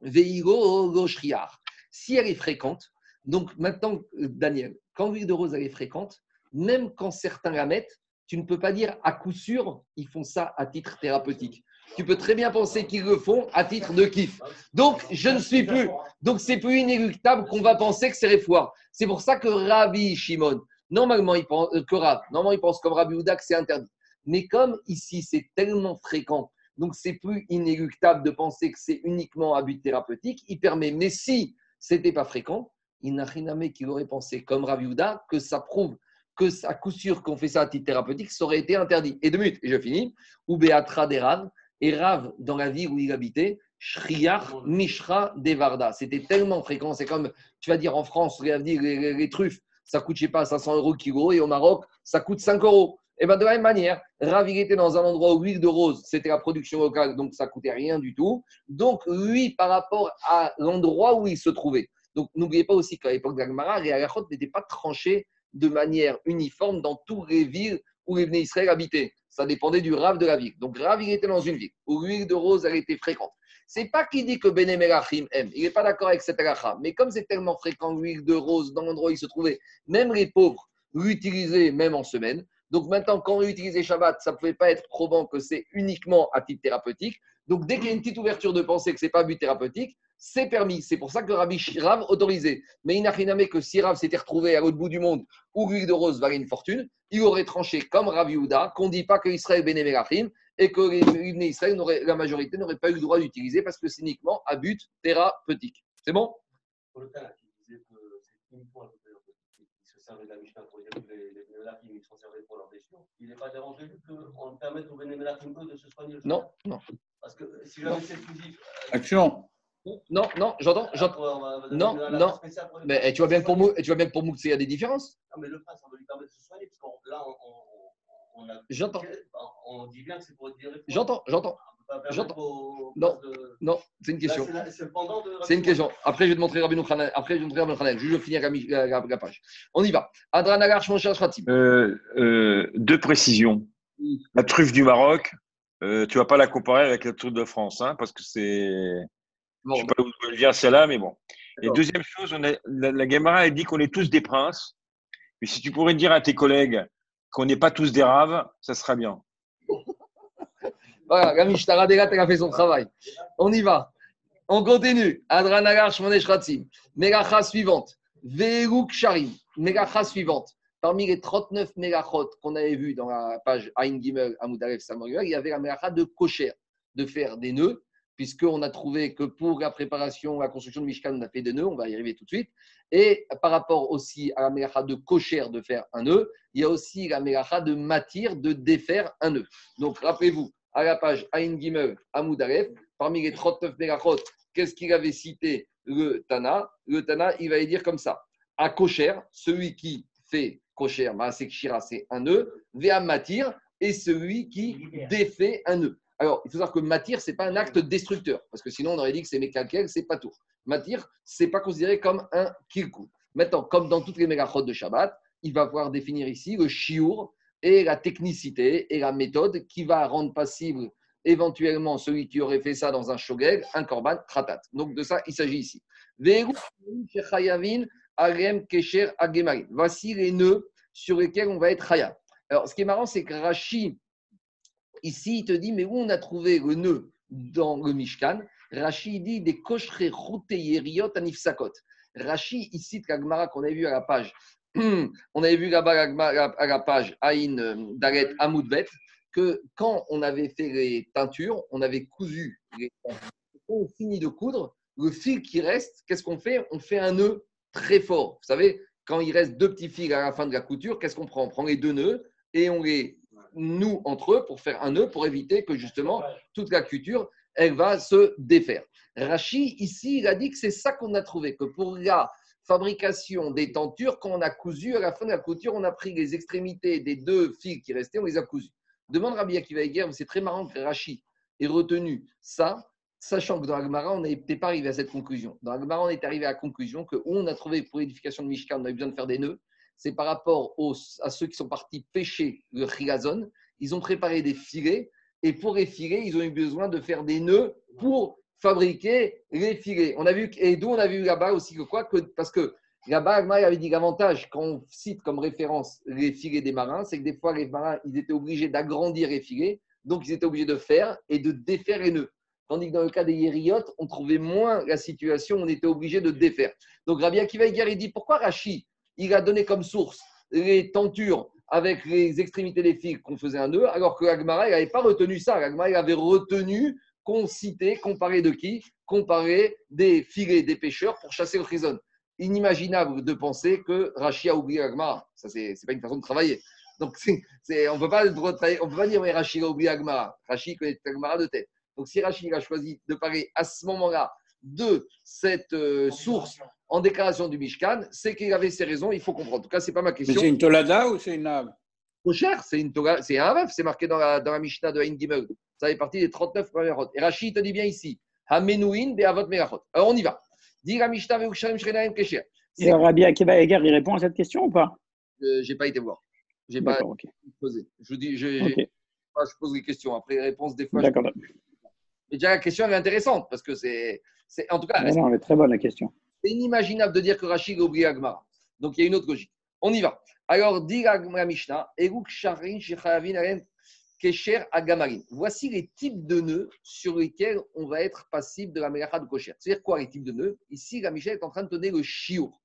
Veigo Goshriar. Si elle est fréquente, donc maintenant, Daniel, quand l'huile de rose elle est fréquente, même quand certains la mettent, tu ne peux pas dire à coup sûr, ils font ça à titre thérapeutique. Tu peux très bien penser qu'ils le font à titre de kiff. Donc, je ne suis plus. Donc, c'est plus inéluctable qu'on va penser que c'est réfoire. C'est pour ça que Rabbi Shimon, normalement, il pense, euh, que normalement, il pense comme Rabbi Ouda que c'est interdit. Mais comme ici, c'est tellement fréquent, donc c'est plus inéluctable de penser que c'est uniquement à but thérapeutique, il permet. Mais si c'était pas fréquent, il n'a rien à qu'il aurait pensé, comme Rabbi Ouda, que ça prouve que à coup sûr qu'on fait ça à titre thérapeutique, ça aurait été interdit. Et de minutes, et je finis, ou Beatra des Rav, et Rav, dans la ville où il habitait, Shriach Mishra Devarda. C'était tellement fréquent, c'est comme, tu vas dire en France, les, les, les truffes, ça coûte, je sais pas, 500 euros kilo, et au Maroc, ça coûte 5 euros. Et bien de la même manière, Rav, il était dans un endroit où l'huile de rose, c'était la production locale, donc ça coûtait rien du tout. Donc lui, par rapport à l'endroit où il se trouvait. Donc n'oubliez pas aussi qu'à l'époque d'Agmara, les halachot n'étaient pas tranchés de manière uniforme dans toutes les villes où les Israël habitaient. Ça dépendait du Rav de la ville. Donc Rav, il était dans une ville où l'huile de rose, elle était fréquente. C'est pas qu'il dit que Bene Melachim aime. Il n'est pas d'accord avec cette halakha. Mais comme c'est tellement fréquent l'huile de rose dans l'endroit où il se trouvait, même les pauvres l'utilisaient même en semaine. Donc maintenant, quand on utilisait Shabbat, ça ne pouvait pas être probant que c'est uniquement à titre thérapeutique. Donc dès qu'il y a une petite ouverture de pensée que ce n'est pas but thérapeutique, c'est permis. C'est pour ça que Rabbi Rav autorisé. Mais il n'a rien à que si Rav s'était retrouvé à l'autre bout du monde où l'huile de rose valait une fortune, il aurait tranché comme Rabbi Houda qu'on ne dit pas qu'Israël bénévérachim et que Israël, la majorité n'aurait pas eu le droit d'utiliser parce que c'est uniquement à but thérapeutique. C'est bon? Pour le cas qui disait que c'est uniquement à but se servait de la Mishnah pour dire que les, les ils sont servis pour leurs blessures, il n'est pas dérangé qu'on permette aux bénévérachim de se soigner Non, non. Parce que si jamais c'est exclusif. Euh, Action non, non, j'entends. Non, non. Mais et tu vois bien que pour nous, tu vois bien que pour nous, il y a des différences. Non, mais le prince, on va lui permettre de se soigner parce que là, on, on, a. J'entends. On dit bien que c'est pour dire. J'entends, j'entends. J'entends. Non, non, c'est une question. C'est une question. Après, je vais te montrer Rabbi Khanel. Après, je vais te montrer Rabbi. Je vais finir la, page. On y va. Adran Agarch, mon cher Shratim. Euh, euh, deux précisions. La truffe du Maroc, euh, tu ne vas pas la comparer avec la truffe de France, hein, parce que c'est. Je ne sais pas où je veux le dire celle-là, mais bon. Et deuxième chose, on a, la, la Gemara a dit qu'on est tous des princes. Mais si tu pourrais dire à tes collègues qu'on n'est pas tous des raves, ça sera bien. voilà, Gamish Taradega, tu as fait son travail. On y va. On continue. Adranagar Shmonesh Ratzim. Megacha suivante. Ve'eruk Sharim. Megacha suivante. Parmi les 39 mégachot qu'on avait vus dans la page Ain Gimel Amoudaref Samuel, il y avait la megacha de cocher, de faire des nœuds puisqu'on a trouvé que pour la préparation, la construction de Mishkan, on a fait des nœuds, on va y arriver tout de suite. Et par rapport aussi à la mélacha de cocher de faire un nœud, il y a aussi la mélacha de matir de défaire un nœud. Donc rappelez-vous, à la page Ain Gimel Amoudaref, parmi les 39 mégachot, qu'est-ce qu'il avait cité le Tana? Le Tana, il va dire comme ça à cocher, celui qui fait cocher, c'est un nœud, Véa matir, et celui qui défait un nœud. Alors, il faut savoir que matir, ce n'est pas un acte destructeur, parce que sinon on aurait dit que c'est mécalquel, c'est pas tout. Matir, ce n'est pas considéré comme un kilkou. Maintenant, comme dans toutes les mégachot de Shabbat, il va pouvoir définir ici le chiour et la technicité et la méthode qui va rendre passible éventuellement celui qui aurait fait ça dans un shogeg, un korban kratat. Donc de ça, il s'agit ici. Voici les nœuds sur lesquels on va être chaya. Alors, ce qui est marrant, c'est que Rashi Ici, il te dit, mais où on a trouvé le nœud dans le Mishkan? Rashi dit des cocheries routeyeriot anifsakot. Rashi, il cite la qu'on avait vu à la page. (clears throat) on avait vu à la page Aïn euh, Daret Amoudbet que quand on avait fait les teintures, on avait cousu les on finit de coudre, le fil qui reste, qu'est-ce qu'on fait? On fait un nœud très fort. Vous savez, quand il reste deux petits fils à la fin de la couture, qu'est-ce qu'on prend? On prend les deux nœuds et on les nous entre eux pour faire un nœud pour éviter que justement toute la couture elle va se défaire. Rachi ici il a dit que c'est ça qu'on a trouvé que pour la fabrication des tentures quand on a cousu à la fin de la couture on a pris les extrémités des deux fils qui restaient on les a cousus. Demande Rabbi Akiva Eger, c'est très marrant que Rachi ait retenu ça sachant que dans Agmara, on n'était pas arrivé à cette conclusion. Dans Agmara, on est arrivé à la conclusion que où on a trouvé pour l'édification de Mishkan, on avait besoin de faire des nœuds, c'est par rapport à ceux qui sont partis pêcher le chigazon. Ils ont préparé des filets et pour les filets, ils ont eu besoin de faire des nœuds pour fabriquer les filets. On a vu, et d'où on a vu là-bas aussi que quoi Parce que là-bas, Agma avait dit l'avantage, quand on cite comme référence les filets des marins, c'est que des fois, les marins, ils étaient obligés d'agrandir les filets, donc ils étaient obligés de faire et de défaire les nœuds. Tandis que dans le cas des Yériot, on trouvait moins la situation, on était obligé de défaire. Donc Rabbi Akiva il dit pourquoi Rachi, il a donné comme source les tentures avec les extrémités des fils qu'on faisait un nœud, alors que l'Agmara, n'avait pas retenu ça. L'Agmara, avait retenu qu'on citait, comparé de qui? Comparé des filets des pêcheurs pour chasser le frison. Inimaginable de penser que Rachi a oublié l'Agmara. Ça, ce n'est pas une façon de travailler. Donc, on ne peut pas dire, mais Rachi a oublié l'Agmara. Rachi connaît l'Agmara de tête. Donc, si Rachi a choisi de parler à ce moment-là de cette euh, source en déclaration du Mishkan, c'est qu'il avait ses raisons, il faut comprendre. En tout cas, ce n'est pas ma question. Mais c'est une Tolada ou c'est une Av cher, c'est une c'est un Av, c'est marqué dans la, dans la Mishnah de Ein Gimel. Ça fait partie des 39 premières rotes. Et Rachid te dit bien ici, Hamenouin be Avot Megachot. Alors on y va. Dis la Mishnah Veusharim Shrenaim Kesher. Et Rabbi Akiva Eger, il répond à cette question ou pas euh, J'ai pas été voir. J'ai pas okay. posé. Je dis, je, okay. je pose des questions. Après les réponses, des fois. D'accord. Mais déjà, la question elle est intéressante parce que c'est. En tout cas. non, elle est très bonne la question. C'est inimaginable de dire que Rachid a oublié Agmara. Donc il y a une autre logique. On y va. Alors, dit la Mishnah, Kesher Agamarin. Voici les types de nœuds sur lesquels on va être passif de la Melacha de Kosher. C'est-à-dire quoi les types de nœuds? Ici, la Mishnah est en train de donner le chiour.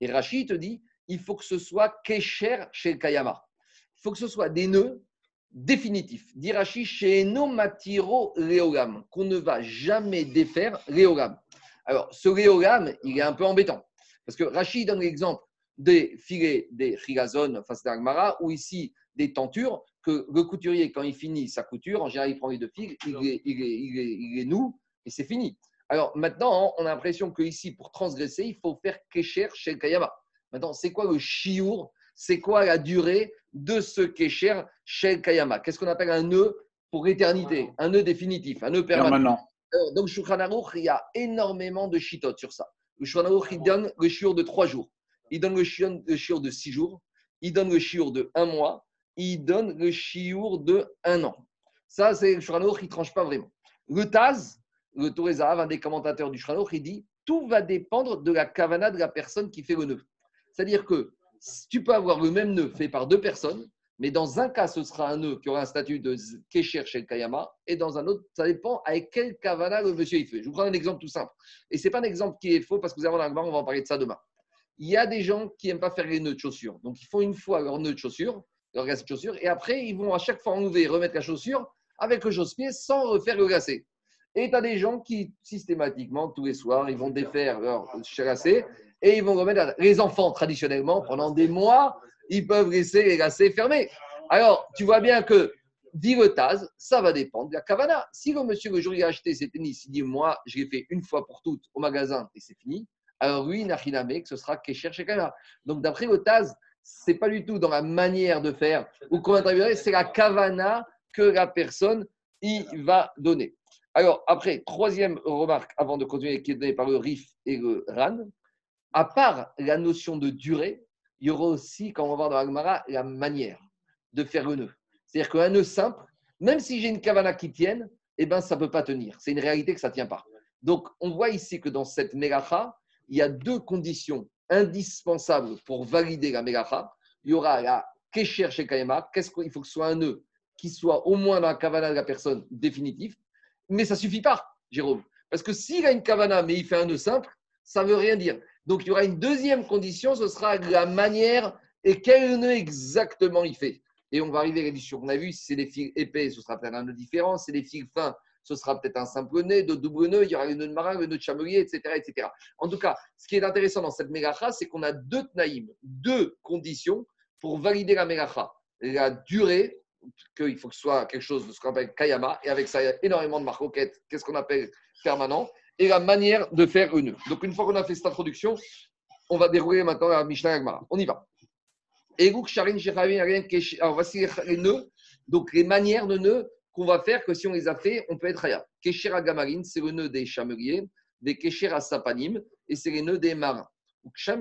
Et Rachid te dit il faut que ce soit Kesher chez Kayama. Il faut que ce soit des nœuds définitifs. Dit Rachid chez Matiro Leogam, qu'on ne va jamais défaire Leogam. Alors, ce Leogam, il est un peu embêtant. Parce que Rachid donne l'exemple des filets des chigazones face d'Agmara, ou ici des tentures, que le couturier, quand il finit sa couture, en général, il prend les deux fils, il les, il il il noue, et c'est fini. Alors maintenant, on a l'impression qu'ici, pour transgresser, il faut faire kécher chez le Kayama. Maintenant, c'est quoi le chiour? C'est quoi la durée de ce kécher chez le Kayama? Qu'est-ce qu'on appelle un nœud pour l'éternité Un nœud définitif, un nœud permanent. Alors, donc, il y a énormément de chitotes sur ça. Le Shulchan il donne le chiour de trois jours il donne le chiour de six jours, il donne le chiour de un mois, il donne le chiour de un an. Ça, c'est le Shuranoch qui ne tranche pas vraiment. Le Taz, le Torezav, un des commentateurs du Shuranoch, il dit tout va dépendre de la kavana de la personne qui fait le nœud. C'est-à-dire que tu peux avoir le même nœud fait par deux personnes, mais dans un cas, ce sera un nœud qui aura un statut de Kesher chez le Kayama, et dans un autre, ça dépend avec quel kavana le monsieur il fait. Je vous prends un exemple tout simple. Et ce n'est pas un exemple qui est faux parce que vous allez voir on va en parler de ça demain il y a des gens qui n'aiment pas faire les nœuds de chaussures. Donc, ils font une fois leur nœud de chaussure, leur glacé de chaussure, et après, ils vont à chaque fois enlever remettre la chaussure avec le chausse-pied sans refaire le glacé. Et tu as des gens qui, systématiquement, tous les soirs, ils vont défaire leur glacé et ils vont remettre. Les enfants, traditionnellement, pendant des mois, ils peuvent laisser les glacés fermés. Alors, tu vois bien que, dit le ça va dépendre de la kavana. Si le monsieur, le jour a acheté ses tennis, il dit Moi, je l'ai fait une fois pour toutes au magasin et c'est fini, alors oui, Nachiname, ce sera Kesher Shekana. Donc d'après le Taz, ce n'est pas du tout dans la manière de faire ou comment c'est la kavana que la personne y va donner. Alors après, troisième remarque avant de continuer, qui est donnée par le Rif et le Ran, à part la notion de durée, il y aura aussi, quand on va voir dans l'Agmara, la manière de faire le nœud. C'est-à-dire qu'un nœud simple, même si j'ai une kavana qui tienne, eh ben, ça ne peut pas tenir. C'est une réalité que ça ne tient pas. Donc, on voit ici que dans cette Melacha, il y a deux conditions indispensables pour valider la Melacha. Il y aura la Kesher chez Kayama. Qu'est-ce qu'il faut que ce soit un nœud qui soit au moins dans la kavana de la personne définitive. Mais ça ne suffit pas, Jérôme. Parce que s'il a une kavana, mais il fait un nœud simple, ça ne veut rien dire. Donc il y aura une deuxième condition, ce sera la manière et quel nœud exactement il fait. Et on va arriver à l'édition qu'on a vu, si c'est des fils épais, ce sera peut-être un nœud différent. Si c'est des fils fins, ce sera peut-être un simple nœud, de double nœud, il y aura le nœud de marin, le nœud de chamelier, etc., etc. En tout cas, ce qui est intéressant dans cette mégacha, c'est qu'on a deux tnaïm, deux conditions pour valider la mégacha. La durée, qu'il faut que ce soit quelque chose de ce qu'on appelle kayama, et avec ça, il y a énormément de marcoquettes, qu'est-ce qu'on appelle permanent, et la manière de faire un nœud. Donc, une fois qu'on a fait cette introduction, on va dérouler maintenant la Mishnah Agmara. On y va. Alors, voici les nœuds, donc les manières de nœuds qu'on va faire que si on les a fait, on peut être Hayab. Keshera Gamarin, c'est le nœud des chameliers, des Keshera Sapanim, et c'est les nœuds des marins. Donc ça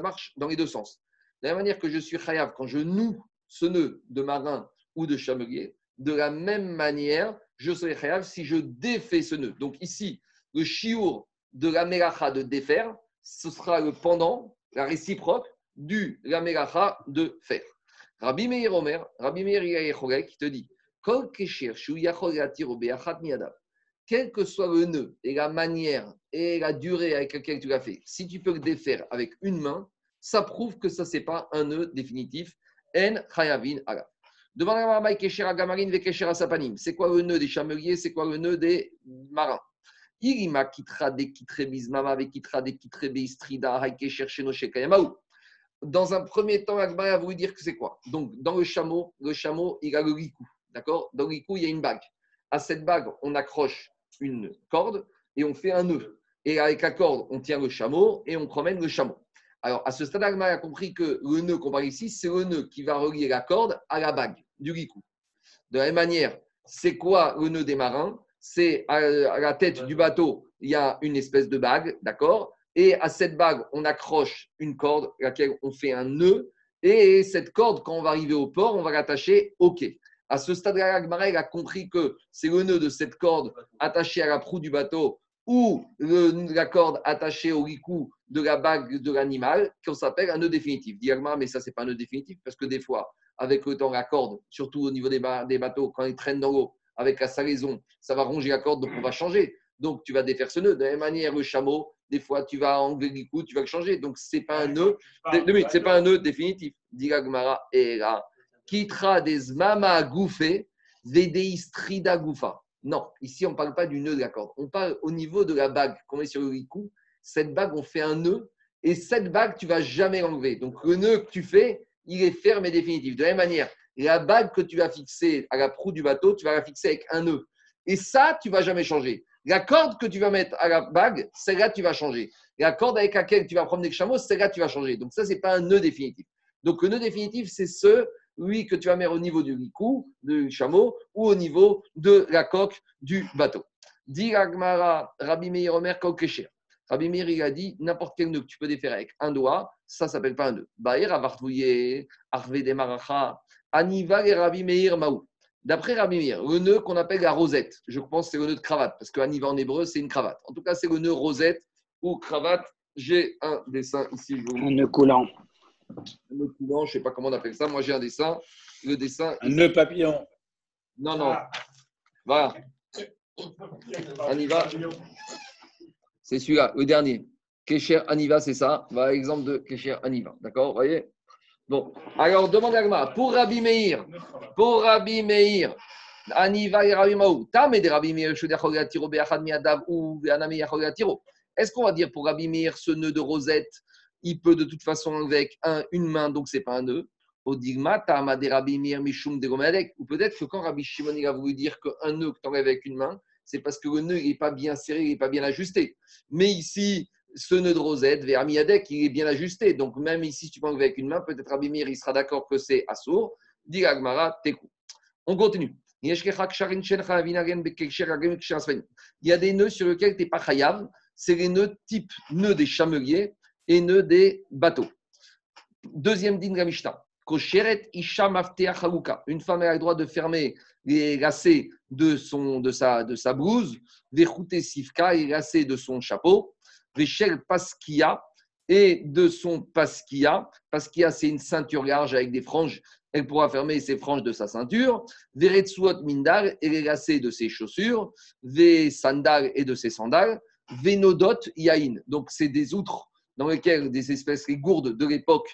marche dans les deux sens. De la manière que je suis Chayav quand je noue ce nœud de marin ou de chamelier, de la même manière, je serai chayav si je défais ce nœud. Donc ici, le chiour de la melacha de défaire, ce sera le pendant, la réciproque du la melacha de faire. Rabbi Meir Omer, Rabbi Meir qui te dit, quel que soit le nœud et la manière et la durée avec laquelle tu l'as fait, si tu peux le défaire avec une main, ça prouve que ça, c'est pas un nœud définitif. En chayavin ala. Devant la marmaille keshera gamarin ve keshera sapanim. C'est quoi le nœud des chameliers? C'est quoi le nœud des marins? Irima kitra de kitre bizmama ve kitra de kitre beistrida haikesher shenoshe kayamaou. Dans un premier temps, Agmara a voulu dire que c'est quoi? Donc, dans le chameau, le chameau, il a le ricou. D'accord? Dans le ricou, il y a une bague. À cette bague, on accroche une corde et on fait un nœud. Et avec la corde, on tient le chameau et on promène le chameau. Alors, à ce stade, Agma a compris que le nœud qu'on parle ici, c'est le nœud qui va relier la corde à la bague du ricou. De la même manière, c'est quoi le nœud des marins? C'est à la tête du bateau, il y a une espèce de bague, d'accord? Et à cette bague, on accroche une corde, à laquelle on fait un nœud. Et cette corde, quand on va arriver au port, on va l'attacher au quai. À ce stade-là, a compris que c'est le nœud de cette corde attachée à la proue du bateau ou la corde attachée au ricou de la bague de l'animal qu'on s'appelle un nœud définitif. Diagma, mais ça, c'est pas un nœud définitif parce que des fois, avec le temps, la corde, surtout au niveau des, bateaux, quand ils traînent dans l'eau, avec la salaison, ça va ronger la corde, donc on va changer. Donc, tu vas défaire ce nœud. De la même manière, le chameau, des fois, tu vas enlever le ricou, tu vas le changer. Donc, c'est pas un nœud. C'est pas un nœud définitif. Diagmara et là. Kitra des mama gouffé, strida goufa. Non, ici on ne parle pas du nœud de la corde. On parle au niveau de la bague qu'on met sur le ricou. Cette bague, on fait un nœud et cette bague, tu vas jamais l'enlever. Donc le nœud que tu fais, il est ferme et définitif. De la même manière, la bague que tu vas fixer à la proue du bateau, tu vas la fixer avec un nœud. Et ça, tu vas jamais changer. La corde que tu vas mettre à la bague, celle-là, tu vas changer. La corde avec laquelle tu vas promener le chameau, celle-là, tu vas changer. Donc ça, ce n'est pas un nœud définitif. Donc le nœud définitif, c'est ce oui, que tu vas mettre au niveau du ricou, du chameau, ou au niveau de la coque du bateau. Dit Rabbi Meir Omer Kokesher. Rabbi Meir, il a dit n'importe quel nœud que tu peux défaire avec un doigt, ça ne s'appelle pas un nœud. Baer Avartouye, Arve de Maracha, Aniva et Rabbi Meir Maou. D'après Rabbi Meir, le nœud qu'on appelle la rosette, je pense que c'est le nœud de cravate, parce que Aniva en hébreu, c'est une cravate. En tout cas, c'est le nœud rosette ou cravate. J'ai un dessin ici. Un nœud coulant. Un nœud coulant, je ne sais pas comment on appelle ça. Moi, j'ai un dessin. Le dessin. Un nœud papillon. Non, non. Voilà. On y va. C'est celui-là, le dernier. Kesher Aniva, c'est ça. Voilà l'exemple de Kesher Aniva. D'accord Vous voyez? Bon. Alors, demande à Pour Rabbi Meir, pour Rabbi Meir, Aniva et Rabbi Maou, Tam de Rabbi Meir, ou Est-ce qu'on va dire pour Rabbi Meir ce nœud de rosette il peut de toute façon avec un, une main, donc c'est pas un nœud? Ou peut-être que quand Rabbi Shimon a voulu dire qu'un nœud que tu enlèves avec une main, c'est parce que le nœud n'est pas bien serré, il n'est pas bien ajusté. Mais ici, ce nœud de rosette, vers Miadek, il est bien ajusté. Donc même ici, si tu enlever avec une main, peut-être Rabbi Mir, il sera d'accord que c'est assourd. Dit Agmara. On continue. Il y a des nœuds sur lesquels tu n'es pas chayav. C'est les nœuds type nœud des chameliers et nœud des bateaux. Deuxième din Mishnah. Une femme a le droit de fermer les lacets de, son, de, sa, de sa blouse, Vechute Sifka, les lacets de son chapeau, Vechel Paskia, et de son paskia. Paskia, c'est une ceinture large avec des franges. Elle pourra fermer ses franges de sa ceinture. Veretsuot Mindar, et les lacets de ses chaussures. Ve Sandal et de ses sandales. Venodot Yain. Donc, c'est des outres dans lesquelles des espèces, les gourdes de l'époque,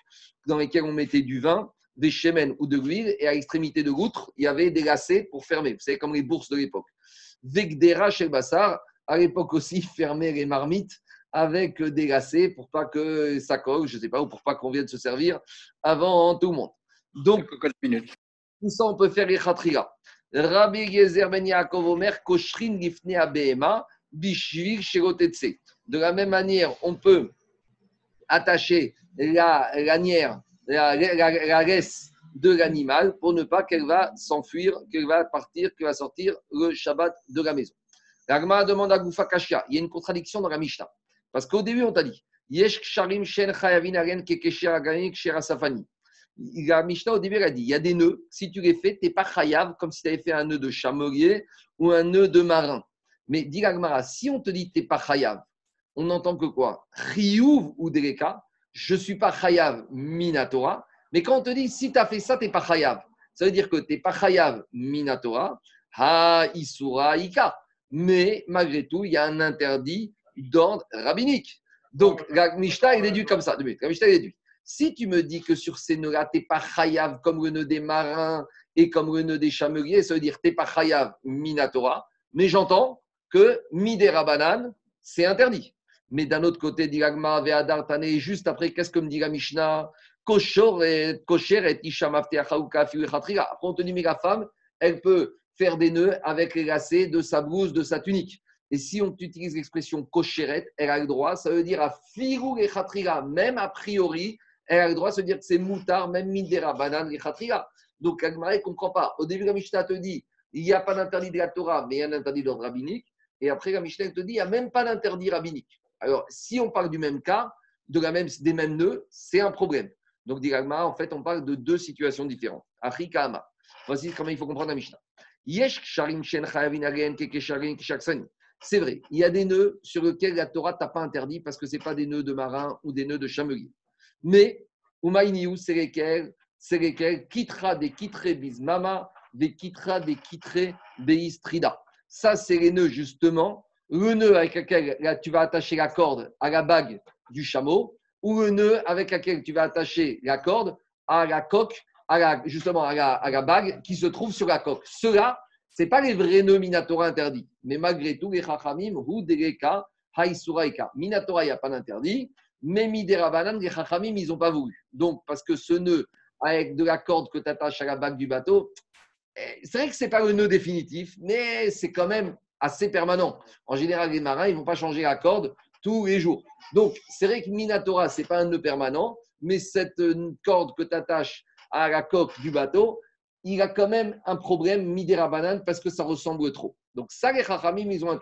dans lesquelles on mettait du vin, des chemins ou de l'huile, et à l'extrémité de l'outre, il y avait des lacets pour fermer. Vous savez, comme les bourses de l'époque. Vegdera chez Bassar, à l'époque aussi, (laughs) fermer les marmites avec des lacets pour pas que ça colle, je ne sais pas, ou pour pas qu'on vienne se servir avant tout le monde. Donc, tout ça, on peut faire les khatriga. Rabbi Gezer Ben Yaakov Omer, Koshrin Gifne Bishvil Shirotetse. De la même manière, on peut attacher la lanière, la, la, de l'animal pour ne pas qu'elle va s'enfuir, qu'elle va partir, qu'elle va sortir le Shabbat de la maison. L'agma demande à Goufa Kashia. Il y a une contradiction dans la Mishnah. Parce qu'au début, on t'a dit Yesh Ksharim Shen Chayavin Aren Safani. La Mishnah, au début, elle a dit il y a des nœuds, si tu les fais, tu n'es pas chayav, comme si tu avais fait un nœud de chamelier ou un nœud de marin. Mais dit Gmara, si on te dit tu n'es pas chayav, on n'entend que quoi? Chiyuv ou Deleka, je ne suis pas chayav minatora. Mais quand on te dit si tu as fait ça, tu n'es pas chayav, ça veut dire que tu n'es pas chayav minatora, ha isura ika. Mais malgré tout, il y a un interdit d'ordre rabbinique. Donc, la Mishnah est déduite comme ça. Est. Si tu me dis que sur ces nœuds-là, tu n'es pas chayav comme le nœud des marins et comme le nœud des chameliers, ça veut dire tu n'es pas chayav minatora. Mais j'entends que midera banane, c'est interdit. Mais d'un autre côté, Dilagma, Ve'adartane, juste après, qu'est-ce que me dit la Mishnah? Kosher et Après, on te dit, mais la femme, elle peut faire des nœuds avec les lacets de sa blouse, de sa tunique. Et si on utilise l'expression kosheret, elle a le droit, ça veut dire à firou et même a priori, elle a le droit de se dire que c'est moutard, même midera, banane et Donc, Agmaré ne comprend pas. Au début, la Mishnah te dit, il n'y a pas d'interdit de la Torah, mais il y a un interdit d'ordre rabbinique. Et après, la Mishnah te dit, il n'y a même pas d'interdit rabbinique. Alors, si on parle du même cas, de la même, des mêmes nœuds, c'est un problème. Donc, directement, en fait, on parle de deux situations différentes. Afrikama. Voici comment il faut comprendre la Mishnah. C'est vrai, il y a des nœuds sur lesquels la Torah t'a pas interdit parce que ce pas des nœuds de marin ou des nœuds de chamelier. Mais, Umainiou, c'est lesquels C'est lesquels Kitra des Kitré bismama, des Kitra des Kitré beistrida. Ça, c'est les nœuds, justement, le nœud avec lequel tu vas attacher la corde à la bague du chameau, ou le nœud avec lequel tu vas attacher la corde à la coque, à la, justement à la, bague qui se trouve sur la coque. Cela, ce pas les vrais nœuds Minatora interdits, mais malgré tout, les Chachamim, ou Deleka, Haïsuraika. Minatora, il n'y a pas d'interdit, mais Midera Banan, les Chachamim, ils n'ont pas voulu. Donc, parce que ce nœud avec de la corde que tu attaches à la bague du bateau, eh, c'est vrai que ce n'est pas le nœud définitif, mais c'est quand même assez permanent. En général, les marins, ils ne vont pas changer la corde tous les jours. Donc, c'est vrai que Minatora, ce n'est pas un nœud permanent, mais cette euh, corde que tu attaches à la coque du bateau, il a quand même un problème Midera banane parce que ça ressemble trop. Donc, ça, les Chachamim, ils ont.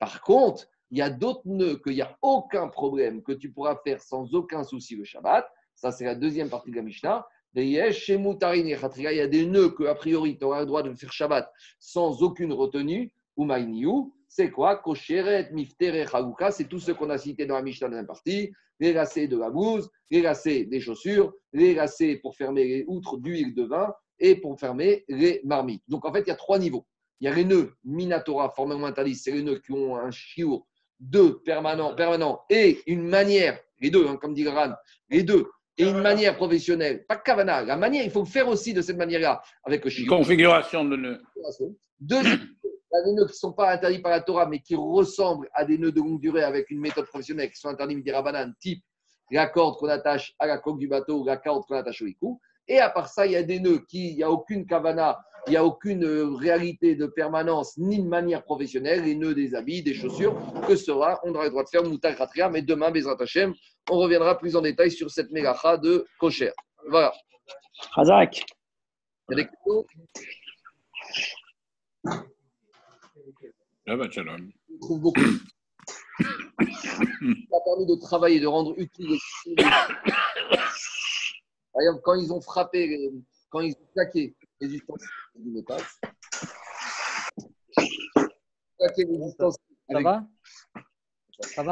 Par contre, il y a d'autres nœuds qu'il n'y a aucun problème que tu pourras faire sans aucun souci le Shabbat. Ça, c'est la deuxième partie de la Mishnah. Il y a des nœuds que, a priori, tu auras le droit de faire Shabbat sans aucune retenue. C'est quoi? Kosheret, Miftere, c'est tout ce qu'on a cité dans la Mishnah de la partie. Les lacets de la blouse, les lacets des chaussures, les lacets pour fermer les outres d'huile de vin et pour fermer les marmites. Donc en fait, il y a trois niveaux. Il y a les nœuds Minatora, formellement interdits, c'est les nœuds qui ont un chiour de permanent, permanent et une manière, les deux, hein, comme dit Ran, les deux, et une manière professionnelle, pas kavana, la manière, il faut le faire aussi de cette manière-là, avec le chiour. Configuration de. Deux, y a des nœuds qui ne sont pas interdits par la Torah, mais qui ressemblent à des nœuds de longue durée avec une méthode professionnelle, qui sont interdits des banane, type la corde qu'on attache à la coque du bateau ou la corde qu'on attache au écou. Et à part ça, il y a des nœuds qui, il n'y a aucune kavana, il n'y a aucune euh, réalité de permanence ni de manière professionnelle, les nœuds des habits, des chaussures, que sera, on aura le droit de faire Moutar Khatria, mais demain, Bezrat Hashem, on reviendra plus en détail sur cette mégacha de Kocher. Voilà. Razak. Il y a des questions Shabbat Shalom. On trouve beaucoup. (coughs) Ça a permis de travailler, de rendre utile. Par exemple, quand ils ont frappé, quand ils ont claqué les ustensiles du métal, claqué les ustensiles Ça avec va Ça va?